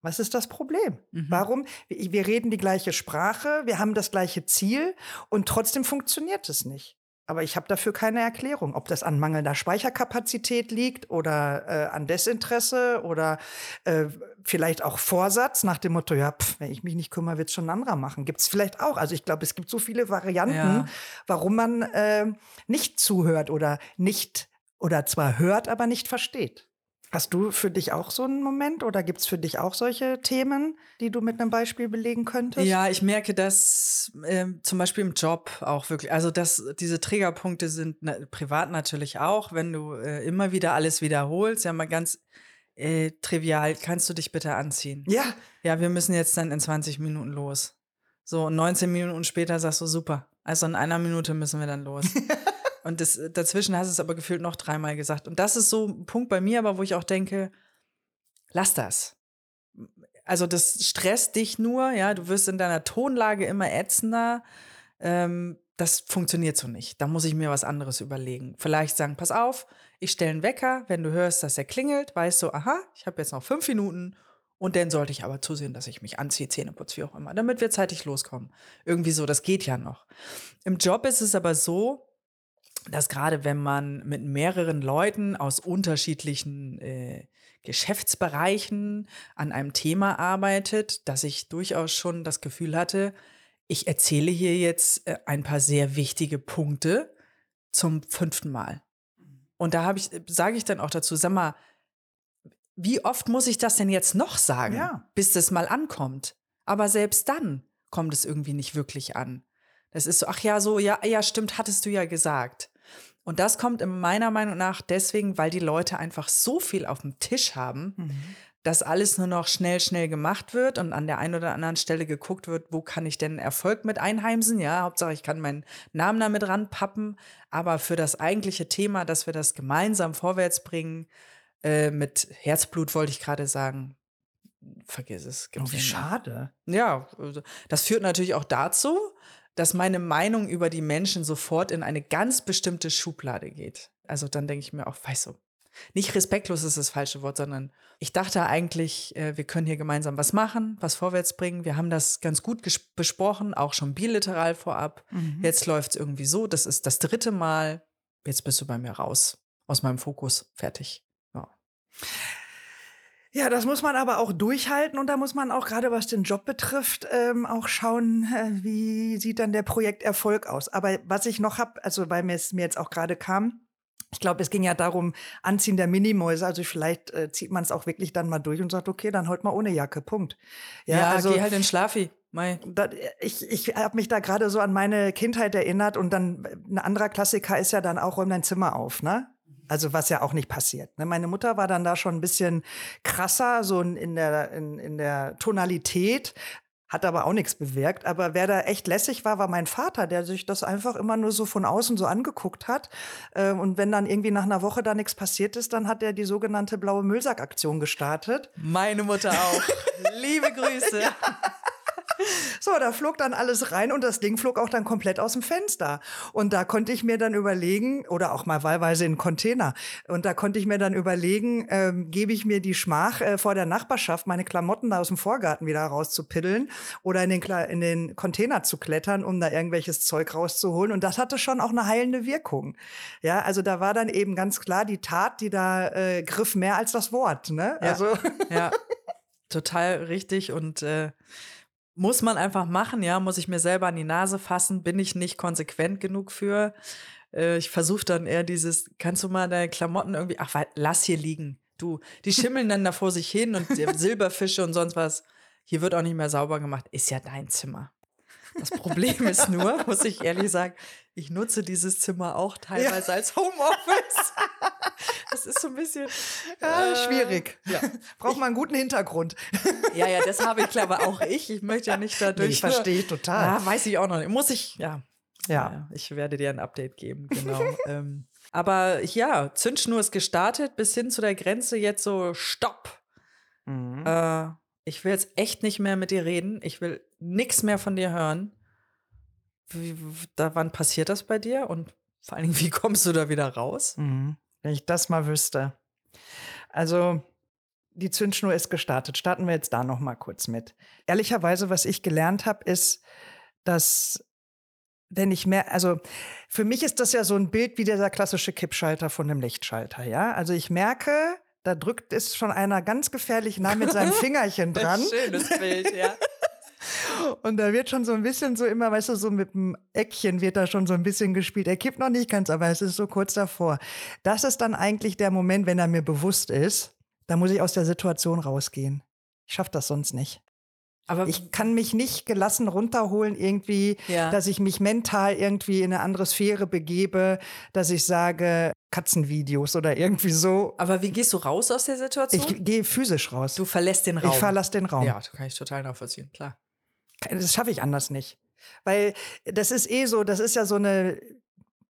was ist das Problem? Mhm. Warum? Wir reden die gleiche Sprache, wir haben das gleiche Ziel und trotzdem funktioniert es nicht. Aber ich habe dafür keine Erklärung, ob das an mangelnder Speicherkapazität liegt oder äh, an Desinteresse oder äh, vielleicht auch Vorsatz nach dem Motto, ja, pff, wenn ich mich nicht kümmere, wird es schon ein anderer machen. Gibt es vielleicht auch. Also ich glaube, es gibt so viele Varianten, ja. warum man äh, nicht zuhört oder nicht oder zwar hört, aber nicht versteht. Hast du für dich auch so einen Moment oder gibt es für dich auch solche Themen, die du mit einem Beispiel belegen könntest? Ja, ich merke das äh, zum Beispiel im Job auch wirklich. Also dass diese Triggerpunkte sind na, privat natürlich auch, wenn du äh, immer wieder alles wiederholst. Ja, mal ganz äh, trivial, kannst du dich bitte anziehen? Ja. Ja, wir müssen jetzt dann in 20 Minuten los. So, 19 Minuten später sagst du, super. Also in einer Minute müssen wir dann los. [laughs] Und das, dazwischen hast du es aber gefühlt noch dreimal gesagt. Und das ist so ein Punkt bei mir, aber wo ich auch denke, lass das. Also das stresst dich nur, ja, du wirst in deiner Tonlage immer ätzender. Ähm, das funktioniert so nicht. Da muss ich mir was anderes überlegen. Vielleicht sagen, pass auf, ich stelle einen Wecker, wenn du hörst, dass er klingelt, weißt du, aha, ich habe jetzt noch fünf Minuten und dann sollte ich aber zusehen, dass ich mich anziehe, Zähne putze, wie auch immer, damit wir zeitig loskommen. Irgendwie so, das geht ja noch. Im Job ist es aber so, dass gerade wenn man mit mehreren Leuten aus unterschiedlichen äh, Geschäftsbereichen an einem Thema arbeitet, dass ich durchaus schon das Gefühl hatte, ich erzähle hier jetzt äh, ein paar sehr wichtige Punkte zum fünften Mal. Und da habe ich, sage ich dann auch dazu, sag mal, wie oft muss ich das denn jetzt noch sagen, ja. bis das mal ankommt? Aber selbst dann kommt es irgendwie nicht wirklich an. Das ist so, ach ja, so, ja, ja, stimmt, hattest du ja gesagt. Und das kommt in meiner Meinung nach deswegen, weil die Leute einfach so viel auf dem Tisch haben, mhm. dass alles nur noch schnell, schnell gemacht wird und an der einen oder anderen Stelle geguckt wird, wo kann ich denn Erfolg mit einheimsen? Ja, Hauptsache, ich kann meinen Namen damit ranpappen. Aber für das eigentliche Thema, dass wir das gemeinsam vorwärts bringen, äh, mit Herzblut wollte ich gerade sagen, vergiss es. Oh, wie schade. Ja, also, das führt natürlich auch dazu, dass meine Meinung über die Menschen sofort in eine ganz bestimmte Schublade geht. Also dann denke ich mir auch, weißt du, nicht respektlos ist das falsche Wort, sondern ich dachte eigentlich, äh, wir können hier gemeinsam was machen, was vorwärts bringen. Wir haben das ganz gut besprochen, auch schon biliteral vorab. Mhm. Jetzt läuft es irgendwie so, das ist das dritte Mal. Jetzt bist du bei mir raus, aus meinem Fokus, fertig. Ja. Ja, das muss man aber auch durchhalten und da muss man auch gerade was den Job betrifft ähm, auch schauen, äh, wie sieht dann der Projekterfolg aus. Aber was ich noch habe, also weil mir es mir jetzt auch gerade kam, ich glaube, es ging ja darum, Anziehen der Minimäuse. Also vielleicht äh, zieht man es auch wirklich dann mal durch und sagt, okay, dann heute mal ohne Jacke. Punkt. Ja, ja also, geh halt in Schlafi. Da, ich ich habe mich da gerade so an meine Kindheit erinnert und dann ein anderer Klassiker ist ja dann auch räum dein Zimmer auf, ne? Also was ja auch nicht passiert. Ne? Meine Mutter war dann da schon ein bisschen krasser, so in der, in, in der Tonalität, hat aber auch nichts bewirkt. Aber wer da echt lässig war, war mein Vater, der sich das einfach immer nur so von außen so angeguckt hat. Ähm, und wenn dann irgendwie nach einer Woche da nichts passiert ist, dann hat er die sogenannte blaue Müllsackaktion gestartet. Meine Mutter auch. [laughs] Liebe Grüße. Ja. So, da flog dann alles rein und das Ding flog auch dann komplett aus dem Fenster. Und da konnte ich mir dann überlegen, oder auch mal wahlweise in Container, und da konnte ich mir dann überlegen, ähm, gebe ich mir die Schmach äh, vor der Nachbarschaft, meine Klamotten da aus dem Vorgarten wieder rauszupiddeln oder in den, in den Container zu klettern, um da irgendwelches Zeug rauszuholen. Und das hatte schon auch eine heilende Wirkung. Ja, also da war dann eben ganz klar die Tat, die da äh, griff mehr als das Wort. Ne? Ja, also ja, [laughs] total richtig und äh muss man einfach machen, ja, muss ich mir selber an die Nase fassen, bin ich nicht konsequent genug für. Äh, ich versuche dann eher dieses, kannst du mal deine Klamotten irgendwie, ach, lass hier liegen. Du, die [laughs] schimmeln dann da vor sich hin und Silberfische und sonst was. Hier wird auch nicht mehr sauber gemacht. Ist ja dein Zimmer. Das Problem ist nur, muss ich ehrlich sagen, ich nutze dieses Zimmer auch teilweise ja. als Homeoffice. [laughs] Das ist so ein bisschen ja, äh, schwierig. Ja. Braucht man einen guten Hintergrund. Ja, ja, das habe ich klar, aber auch ich. Ich möchte ja nicht dadurch. Nee, ich verstehe total. Ja, weiß ich auch noch nicht. Muss ich, ja. Ja. Ich werde dir ein Update geben, genau. [laughs] ähm, aber ja, Zündschnur ist gestartet bis hin zu der Grenze jetzt so Stopp. Mhm. Äh, ich will jetzt echt nicht mehr mit dir reden. Ich will nichts mehr von dir hören. Wie, da, wann passiert das bei dir? Und vor allen Dingen, [laughs] wie kommst du da wieder raus? Mhm. Wenn ich das mal wüsste. Also, die Zündschnur ist gestartet. Starten wir jetzt da noch mal kurz mit. Ehrlicherweise, was ich gelernt habe, ist, dass wenn ich mehr, also für mich ist das ja so ein Bild wie dieser klassische Kippschalter von einem Lichtschalter, ja. Also ich merke, da drückt es schon einer ganz gefährlich nah mit seinem [laughs] Fingerchen dran. Schönes Bild, ja. Und da wird schon so ein bisschen so immer, weißt du, so mit dem Eckchen wird da schon so ein bisschen gespielt. Er kippt noch nicht ganz, aber es ist so kurz davor. Das ist dann eigentlich der Moment, wenn er mir bewusst ist, da muss ich aus der Situation rausgehen. Ich schaffe das sonst nicht. Aber ich kann mich nicht gelassen runterholen irgendwie, ja. dass ich mich mental irgendwie in eine andere Sphäre begebe, dass ich sage Katzenvideos oder irgendwie so. Aber wie gehst du raus aus der Situation? Ich gehe physisch raus. Du verlässt den Raum. Ich verlasse den Raum. Ja, das kann ich total nachvollziehen, klar. Das schaffe ich anders nicht. Weil das ist eh so, das ist ja so eine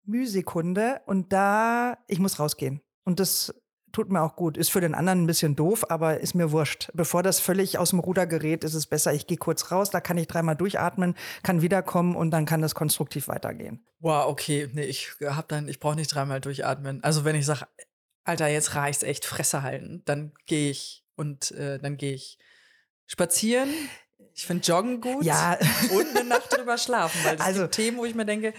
Mühsekunde und da, ich muss rausgehen. Und das tut mir auch gut. Ist für den anderen ein bisschen doof, aber ist mir wurscht. Bevor das völlig aus dem Ruder gerät, ist es besser, ich gehe kurz raus, da kann ich dreimal durchatmen, kann wiederkommen und dann kann das konstruktiv weitergehen. Wow, okay. Nee, ich hab dann, ich brauche nicht dreimal durchatmen. Also wenn ich sage, Alter, jetzt reicht's echt, Fresse halten, dann gehe ich und äh, dann gehe ich spazieren. Ich finde Joggen gut ja. [laughs] und eine Nacht drüber schlafen, weil das also, sind Themen, wo ich mir denke,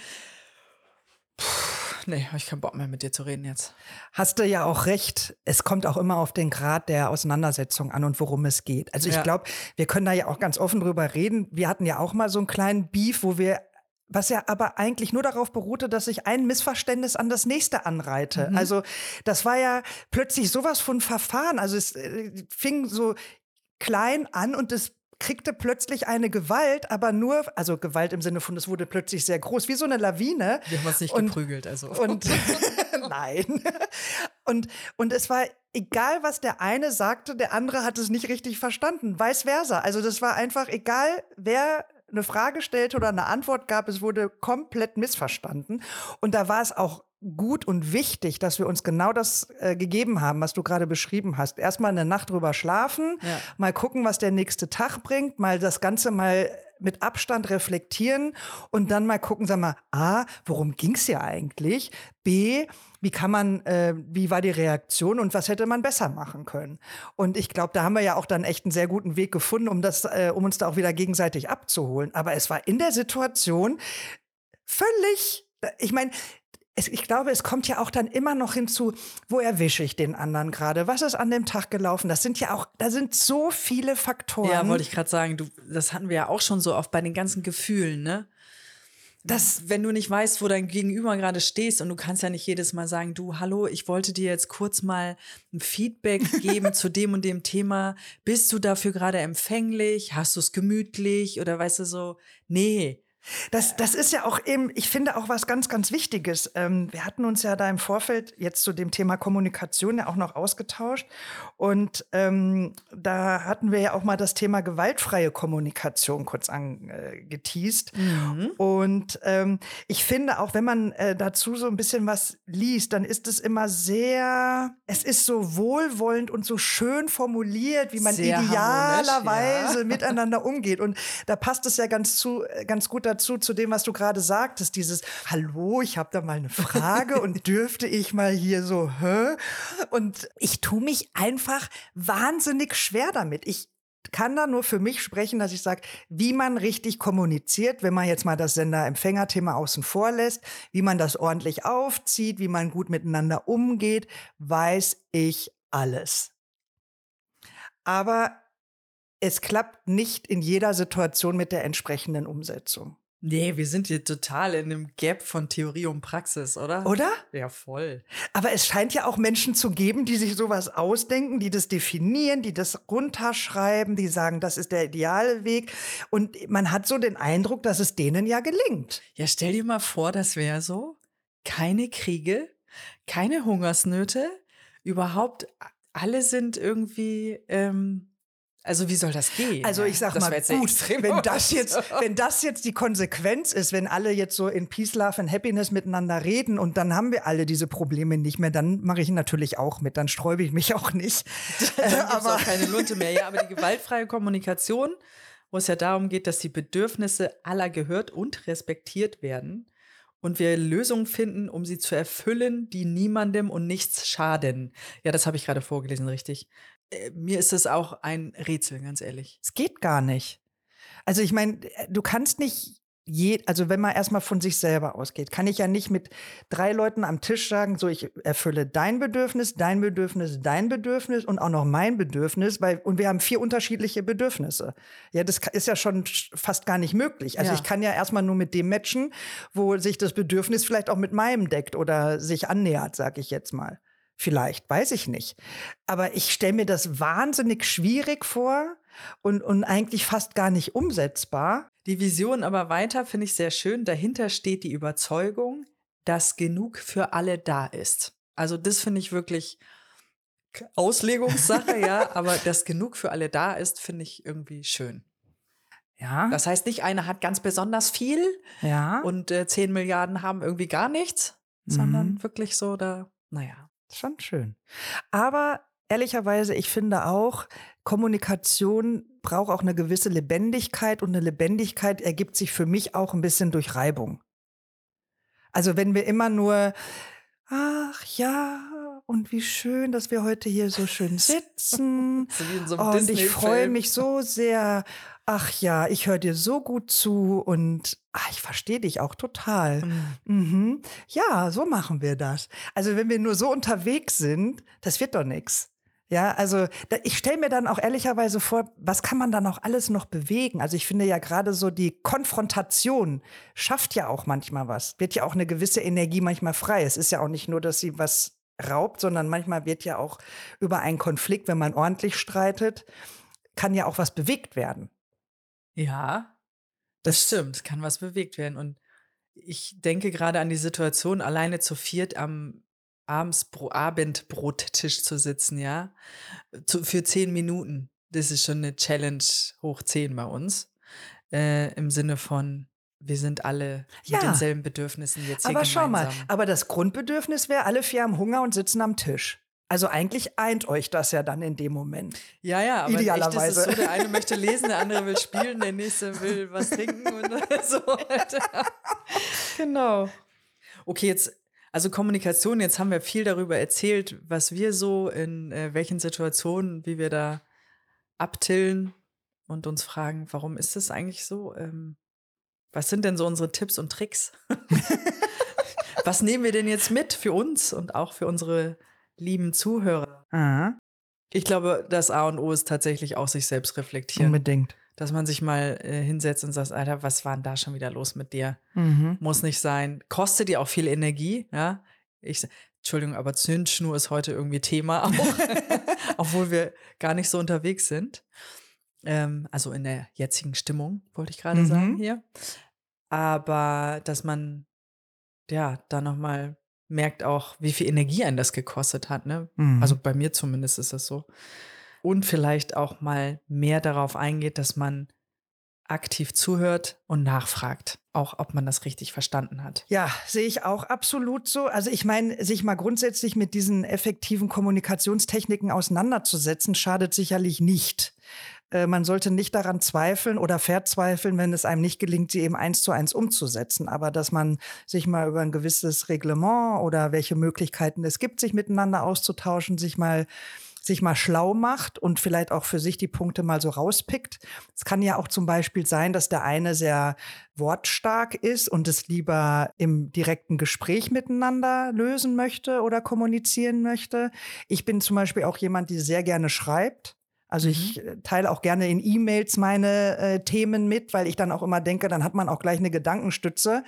nee, habe ich keinen Bock mehr mit dir zu reden jetzt. Hast du ja auch recht. Es kommt auch immer auf den Grad der Auseinandersetzung an und worum es geht. Also ich ja. glaube, wir können da ja auch ganz offen drüber reden. Wir hatten ja auch mal so einen kleinen Beef, wo wir was ja aber eigentlich nur darauf beruhte, dass ich ein Missverständnis an das nächste anreite. Mhm. Also das war ja plötzlich sowas von Verfahren. Also es äh, fing so klein an und es kriegte plötzlich eine Gewalt, aber nur, also Gewalt im Sinne von, es wurde plötzlich sehr groß, wie so eine Lawine. Wir haben uns nicht und, geprügelt, also. Und [laughs] [laughs] nein. Und, und es war egal was der eine sagte, der andere hat es nicht richtig verstanden. Vice versa. Also das war einfach egal, wer eine Frage stellte oder eine Antwort gab, es wurde komplett missverstanden. Und da war es auch gut und wichtig, dass wir uns genau das äh, gegeben haben, was du gerade beschrieben hast. Erstmal eine Nacht drüber schlafen, ja. mal gucken, was der nächste Tag bringt, mal das Ganze mal mit Abstand reflektieren und dann mal gucken, sag mal, A, worum ging's ja eigentlich? B, wie kann man, äh, wie war die Reaktion und was hätte man besser machen können? Und ich glaube, da haben wir ja auch dann echt einen sehr guten Weg gefunden, um das, äh, um uns da auch wieder gegenseitig abzuholen. Aber es war in der Situation völlig, ich meine, es, ich glaube, es kommt ja auch dann immer noch hinzu, wo erwische ich den anderen gerade? Was ist an dem Tag gelaufen? Das sind ja auch, da sind so viele Faktoren. Ja, wollte ich gerade sagen, du, das hatten wir ja auch schon so oft bei den ganzen Gefühlen, ne? Das, wenn du nicht weißt, wo dein Gegenüber gerade stehst und du kannst ja nicht jedes Mal sagen, du, hallo, ich wollte dir jetzt kurz mal ein Feedback [laughs] geben zu dem und dem Thema. Bist du dafür gerade empfänglich? Hast du es gemütlich? Oder weißt du so, nee, das, das ist ja auch eben, ich finde auch was ganz, ganz Wichtiges. Ähm, wir hatten uns ja da im Vorfeld jetzt zu dem Thema Kommunikation ja auch noch ausgetauscht. Und ähm, da hatten wir ja auch mal das Thema gewaltfreie Kommunikation kurz angeteased. Mhm. Und ähm, ich finde auch, wenn man äh, dazu so ein bisschen was liest, dann ist es immer sehr, es ist so wohlwollend und so schön formuliert, wie man sehr idealerweise ja. miteinander umgeht. Und da passt es ja ganz zu, äh, ganz gut dazu dazu, zu dem, was du gerade sagtest, dieses Hallo, ich habe da mal eine Frage und [laughs] dürfte ich mal hier so, hä? Und ich tue mich einfach wahnsinnig schwer damit. Ich kann da nur für mich sprechen, dass ich sage, wie man richtig kommuniziert, wenn man jetzt mal das Sender-Empfänger-Thema außen vor lässt, wie man das ordentlich aufzieht, wie man gut miteinander umgeht, weiß ich alles. Aber es klappt nicht in jeder Situation mit der entsprechenden Umsetzung. Nee, wir sind hier total in einem Gap von Theorie und Praxis, oder? Oder? Ja, voll. Aber es scheint ja auch Menschen zu geben, die sich sowas ausdenken, die das definieren, die das runterschreiben, die sagen, das ist der ideale Weg. Und man hat so den Eindruck, dass es denen ja gelingt. Ja, stell dir mal vor, das wäre so. Keine Kriege, keine Hungersnöte, überhaupt alle sind irgendwie ähm, also wie soll das gehen? Also ich sag das mal gut, wenn das jetzt, wenn das jetzt die Konsequenz ist, wenn alle jetzt so in Peace, Love and Happiness miteinander reden und dann haben wir alle diese Probleme nicht mehr, dann mache ich natürlich auch mit, dann sträube ich mich auch nicht. [laughs] dann gibt's aber auch keine Lunte mehr. Ja, aber die gewaltfreie Kommunikation, wo es ja darum geht, dass die Bedürfnisse aller gehört und respektiert werden und wir Lösungen finden, um sie zu erfüllen, die niemandem und nichts schaden. Ja, das habe ich gerade vorgelesen, richtig. Äh, mir ist es auch ein Rätsel, ganz ehrlich. Es geht gar nicht. Also ich meine, du kannst nicht je, also wenn man erstmal von sich selber ausgeht, kann ich ja nicht mit drei Leuten am Tisch sagen, so ich erfülle dein Bedürfnis, dein Bedürfnis, dein Bedürfnis und auch noch mein Bedürfnis, weil und wir haben vier unterschiedliche Bedürfnisse. Ja, das ist ja schon fast gar nicht möglich. Also ja. ich kann ja erstmal nur mit dem matchen, wo sich das Bedürfnis vielleicht auch mit meinem deckt oder sich annähert, sag ich jetzt mal. Vielleicht, weiß ich nicht. Aber ich stelle mir das wahnsinnig schwierig vor und, und eigentlich fast gar nicht umsetzbar. Die Vision aber weiter finde ich sehr schön. Dahinter steht die Überzeugung, dass genug für alle da ist. Also das finde ich wirklich Auslegungssache, [laughs] ja, aber dass genug für alle da ist, finde ich irgendwie schön. Ja. Das heißt nicht, einer hat ganz besonders viel ja. und äh, 10 Milliarden haben irgendwie gar nichts, mhm. sondern wirklich so, da, naja. Schon schön. Aber ehrlicherweise, ich finde auch, Kommunikation braucht auch eine gewisse Lebendigkeit und eine Lebendigkeit ergibt sich für mich auch ein bisschen durch Reibung. Also wenn wir immer nur, ach ja, und wie schön, dass wir heute hier so schön [laughs] sitzen. so und ich freue mich so sehr ach ja, ich höre dir so gut zu und ach, ich verstehe dich auch total. Mhm. Mhm. Ja, so machen wir das. Also wenn wir nur so unterwegs sind, das wird doch nichts. Ja, also da, ich stelle mir dann auch ehrlicherweise vor, was kann man dann auch alles noch bewegen? Also ich finde ja gerade so die Konfrontation schafft ja auch manchmal was, wird ja auch eine gewisse Energie manchmal frei. Es ist ja auch nicht nur, dass sie was raubt, sondern manchmal wird ja auch über einen Konflikt, wenn man ordentlich streitet, kann ja auch was bewegt werden. Ja, das stimmt, kann was bewegt werden. Und ich denke gerade an die Situation alleine zu viert am abends Bro Abendbrottisch zu sitzen, ja, zu, für zehn Minuten. Das ist schon eine Challenge hoch zehn bei uns. Äh, Im Sinne von, wir sind alle ja, mit denselben Bedürfnissen jetzt hier Aber gemeinsam. schau mal, aber das Grundbedürfnis wäre, alle vier haben Hunger und sitzen am Tisch. Also eigentlich eint euch das ja dann in dem Moment. Ja, ja, aber Idealerweise. echt ist es so, der eine möchte [laughs] lesen, der andere will spielen, der nächste will was trinken und [laughs] so. genau. Okay, jetzt, also Kommunikation, jetzt haben wir viel darüber erzählt, was wir so in äh, welchen Situationen, wie wir da abtillen und uns fragen, warum ist das eigentlich so? Ähm, was sind denn so unsere Tipps und Tricks? [laughs] was nehmen wir denn jetzt mit für uns und auch für unsere lieben Zuhörer. Aha. Ich glaube, das A und O ist tatsächlich auch sich selbst reflektieren. Unbedingt. Dass man sich mal äh, hinsetzt und sagt, Alter, was war denn da schon wieder los mit dir? Mhm. Muss nicht sein. Kostet dir auch viel Energie, ja. Ich, Entschuldigung, aber Zündschnur ist heute irgendwie Thema auch, [laughs] [laughs] obwohl wir gar nicht so unterwegs sind. Ähm, also in der jetzigen Stimmung, wollte ich gerade mhm. sagen hier. Aber dass man ja da nochmal merkt auch, wie viel Energie einen das gekostet hat. Ne? Mhm. Also bei mir zumindest ist das so. Und vielleicht auch mal mehr darauf eingeht, dass man aktiv zuhört und nachfragt, auch ob man das richtig verstanden hat. Ja, sehe ich auch absolut so. Also ich meine, sich mal grundsätzlich mit diesen effektiven Kommunikationstechniken auseinanderzusetzen, schadet sicherlich nicht. Äh, man sollte nicht daran zweifeln oder verzweifeln, wenn es einem nicht gelingt, sie eben eins zu eins umzusetzen. Aber dass man sich mal über ein gewisses Reglement oder welche Möglichkeiten es gibt, sich miteinander auszutauschen, sich mal sich mal schlau macht und vielleicht auch für sich die Punkte mal so rauspickt. Es kann ja auch zum Beispiel sein, dass der eine sehr wortstark ist und es lieber im direkten Gespräch miteinander lösen möchte oder kommunizieren möchte. Ich bin zum Beispiel auch jemand, die sehr gerne schreibt. Also ich mhm. Äh, teile auch gerne in E-Mails meine äh, Themen mit, weil ich dann auch immer denke, dann hat man auch gleich eine Gedankenstütze.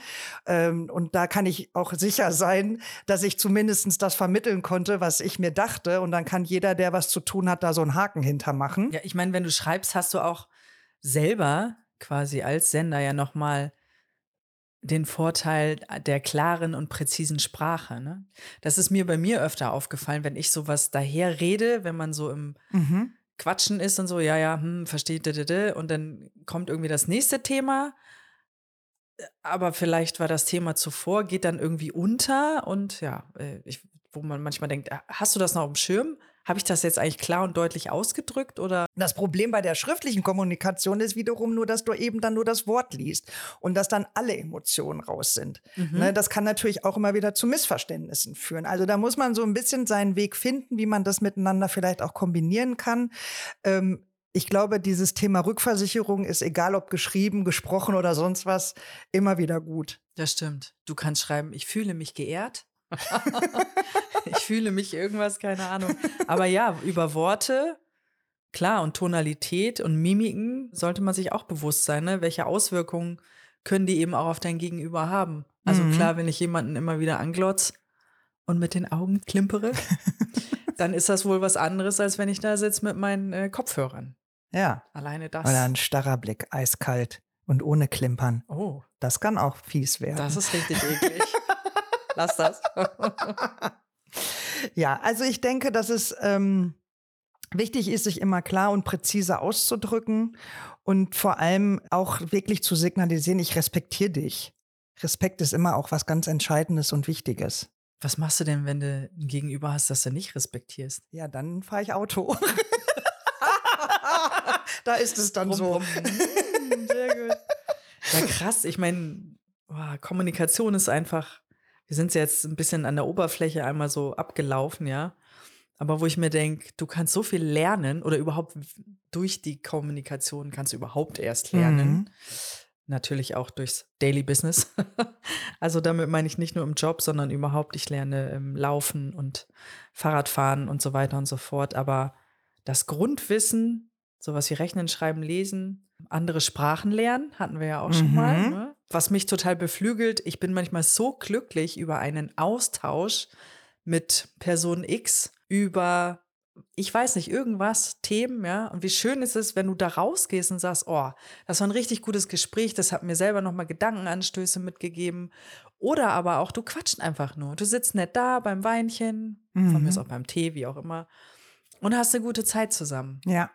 Ähm, und da kann ich auch sicher sein, dass ich zumindest das vermitteln konnte, was ich mir dachte. Und dann kann jeder, der was zu tun hat, da so einen Haken hintermachen. Ja, ich meine, wenn du schreibst, hast du auch selber quasi als Sender ja noch mal den Vorteil der klaren und präzisen Sprache. Ne? Das ist mir bei mir öfter aufgefallen, wenn ich sowas daher rede, wenn man so im mhm. Quatschen ist und so, ja, ja, hm, versteht, und dann kommt irgendwie das nächste Thema, aber vielleicht war das Thema zuvor, geht dann irgendwie unter und ja, äh, ich, wo man manchmal denkt, äh, hast du das noch dem Schirm? Habe ich das jetzt eigentlich klar und deutlich ausgedrückt oder? Das Problem bei der schriftlichen Kommunikation ist wiederum nur, dass du eben dann nur das Wort liest und dass dann alle Emotionen raus sind. Mhm. Ne, das kann natürlich auch immer wieder zu Missverständnissen führen. Also da muss man so ein bisschen seinen Weg finden, wie man das miteinander vielleicht auch kombinieren kann. Ähm, ich glaube, dieses Thema Rückversicherung ist, egal ob geschrieben, gesprochen oder sonst was, immer wieder gut. Das stimmt. Du kannst schreiben, ich fühle mich geehrt. [laughs] ich fühle mich irgendwas, keine Ahnung. Aber ja, über Worte, klar, und Tonalität und Mimiken sollte man sich auch bewusst sein, ne? welche Auswirkungen können die eben auch auf dein Gegenüber haben. Also mhm. klar, wenn ich jemanden immer wieder anglotz und mit den Augen klimpere, [laughs] dann ist das wohl was anderes, als wenn ich da sitze mit meinen äh, Kopfhörern. Ja. Alleine das. Oder ein starrer Blick, eiskalt und ohne Klimpern. Oh. Das kann auch fies werden. Das ist richtig eklig. [laughs] Lass das. [laughs] ja, also ich denke, dass es ähm, wichtig ist, sich immer klar und präzise auszudrücken und vor allem auch wirklich zu signalisieren, ich respektiere dich. Respekt ist immer auch was ganz Entscheidendes und Wichtiges. Was machst du denn, wenn du ein Gegenüber hast, das du nicht respektierst? Ja, dann fahre ich Auto. [laughs] da ist es dann so. Sehr gut. Ja, krass. Ich meine, Kommunikation ist einfach wir sind jetzt ein bisschen an der Oberfläche einmal so abgelaufen, ja. Aber wo ich mir denke, du kannst so viel lernen oder überhaupt durch die Kommunikation kannst du überhaupt erst lernen. Mhm. Natürlich auch durchs Daily Business. [laughs] also damit meine ich nicht nur im Job, sondern überhaupt, ich lerne im Laufen und Fahrradfahren und so weiter und so fort. Aber das Grundwissen, sowas wie Rechnen, Schreiben, Lesen, andere Sprachen lernen, hatten wir ja auch schon mal. Mhm. Ne? Was mich total beflügelt, ich bin manchmal so glücklich über einen Austausch mit Person X über ich weiß nicht, irgendwas, Themen, ja. Und wie schön ist es, wenn du da rausgehst und sagst, oh, das war ein richtig gutes Gespräch, das hat mir selber nochmal Gedankenanstöße mitgegeben. Oder aber auch, du quatscht einfach nur. Du sitzt nett da beim Weinchen, mhm. von mir ist auch beim Tee, wie auch immer, und hast eine gute Zeit zusammen. Ja.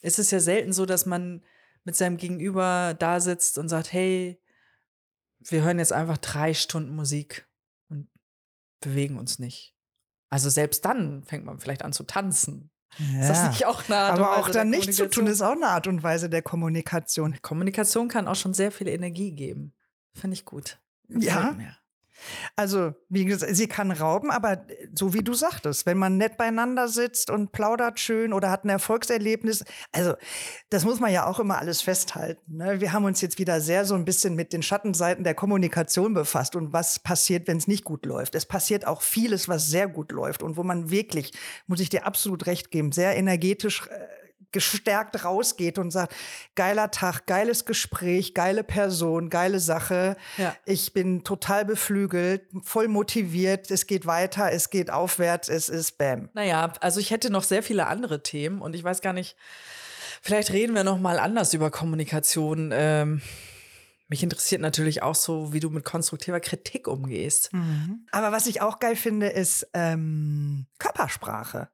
Es ist ja selten so, dass man mit seinem Gegenüber da sitzt und sagt, hey, wir hören jetzt einfach drei Stunden Musik und bewegen uns nicht. Also selbst dann fängt man vielleicht an zu tanzen. Ja. Ist das nicht auch eine Art Aber auch dann nicht zu tun, ist auch eine Art und Weise der Kommunikation. Kommunikation kann auch schon sehr viel Energie geben. Finde ich gut. Ja. Also, wie gesagt, sie kann rauben, aber so wie du sagtest, wenn man nett beieinander sitzt und plaudert schön oder hat ein Erfolgserlebnis, also das muss man ja auch immer alles festhalten. Ne? Wir haben uns jetzt wieder sehr so ein bisschen mit den Schattenseiten der Kommunikation befasst und was passiert, wenn es nicht gut läuft. Es passiert auch vieles, was sehr gut läuft und wo man wirklich, muss ich dir absolut recht geben, sehr energetisch äh, gestärkt rausgeht und sagt, geiler Tag, geiles Gespräch, geile Person, geile Sache. Ja. Ich bin total beflügelt, voll motiviert, es geht weiter, es geht aufwärts, es ist Bam. Naja, also ich hätte noch sehr viele andere Themen und ich weiß gar nicht, vielleicht reden wir noch mal anders über Kommunikation. Ähm mich interessiert natürlich auch so, wie du mit konstruktiver Kritik umgehst. Mhm. Aber was ich auch geil finde, ist ähm, Körpersprache.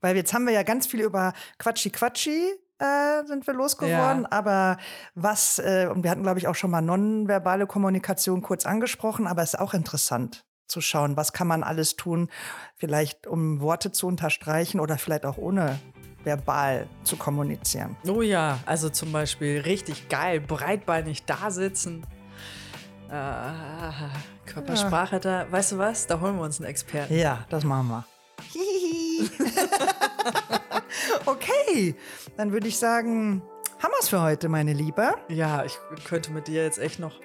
Weil jetzt haben wir ja ganz viel über Quatschi Quatschi äh, sind wir losgeworden. Ja. Aber was, äh, und wir hatten, glaube ich, auch schon mal nonverbale Kommunikation kurz angesprochen, aber es ist auch interessant zu schauen, was kann man alles tun, vielleicht um Worte zu unterstreichen oder vielleicht auch ohne verbal zu kommunizieren. Oh ja, also zum Beispiel richtig geil, breitbeinig da sitzen. Äh, Körpersprache ja. da, weißt du was? Da holen wir uns einen Experten. Ja, das machen wir. [laughs] okay, dann würde ich sagen, haben wir es für heute, meine Liebe. Ja, ich könnte mit dir jetzt echt noch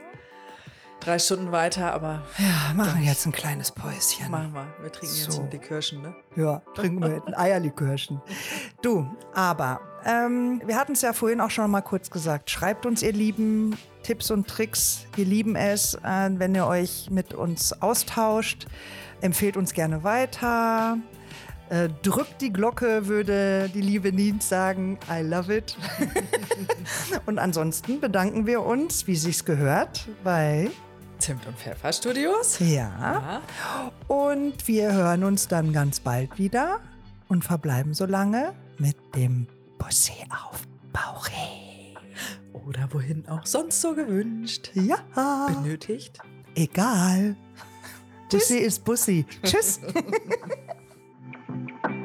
drei Stunden weiter, aber. Ja, machen wir jetzt ein kleines Päuschen. Machen wir. Wir trinken so. jetzt ein Likörchen, ne? Ja, trinken wir ein Eierlikörchen. Du, aber ähm, wir hatten es ja vorhin auch schon mal kurz gesagt. Schreibt uns, ihr Lieben, Tipps und Tricks. Wir lieben es, äh, wenn ihr euch mit uns austauscht. Empfehlt uns gerne weiter. Äh, drückt die Glocke, würde die liebe Nins sagen. I love it. [laughs] und ansonsten bedanken wir uns, wie sich's gehört, bei Zimt und Pfeffer Studios. Ja. ja. Und wir hören uns dann ganz bald wieder und verbleiben so lange mit dem Bussy auf Bauchi. Oder wohin auch sonst so gewünscht. Ja. Benötigt. Egal. Bussi ist Bussi. Tschüss. [laughs] thank you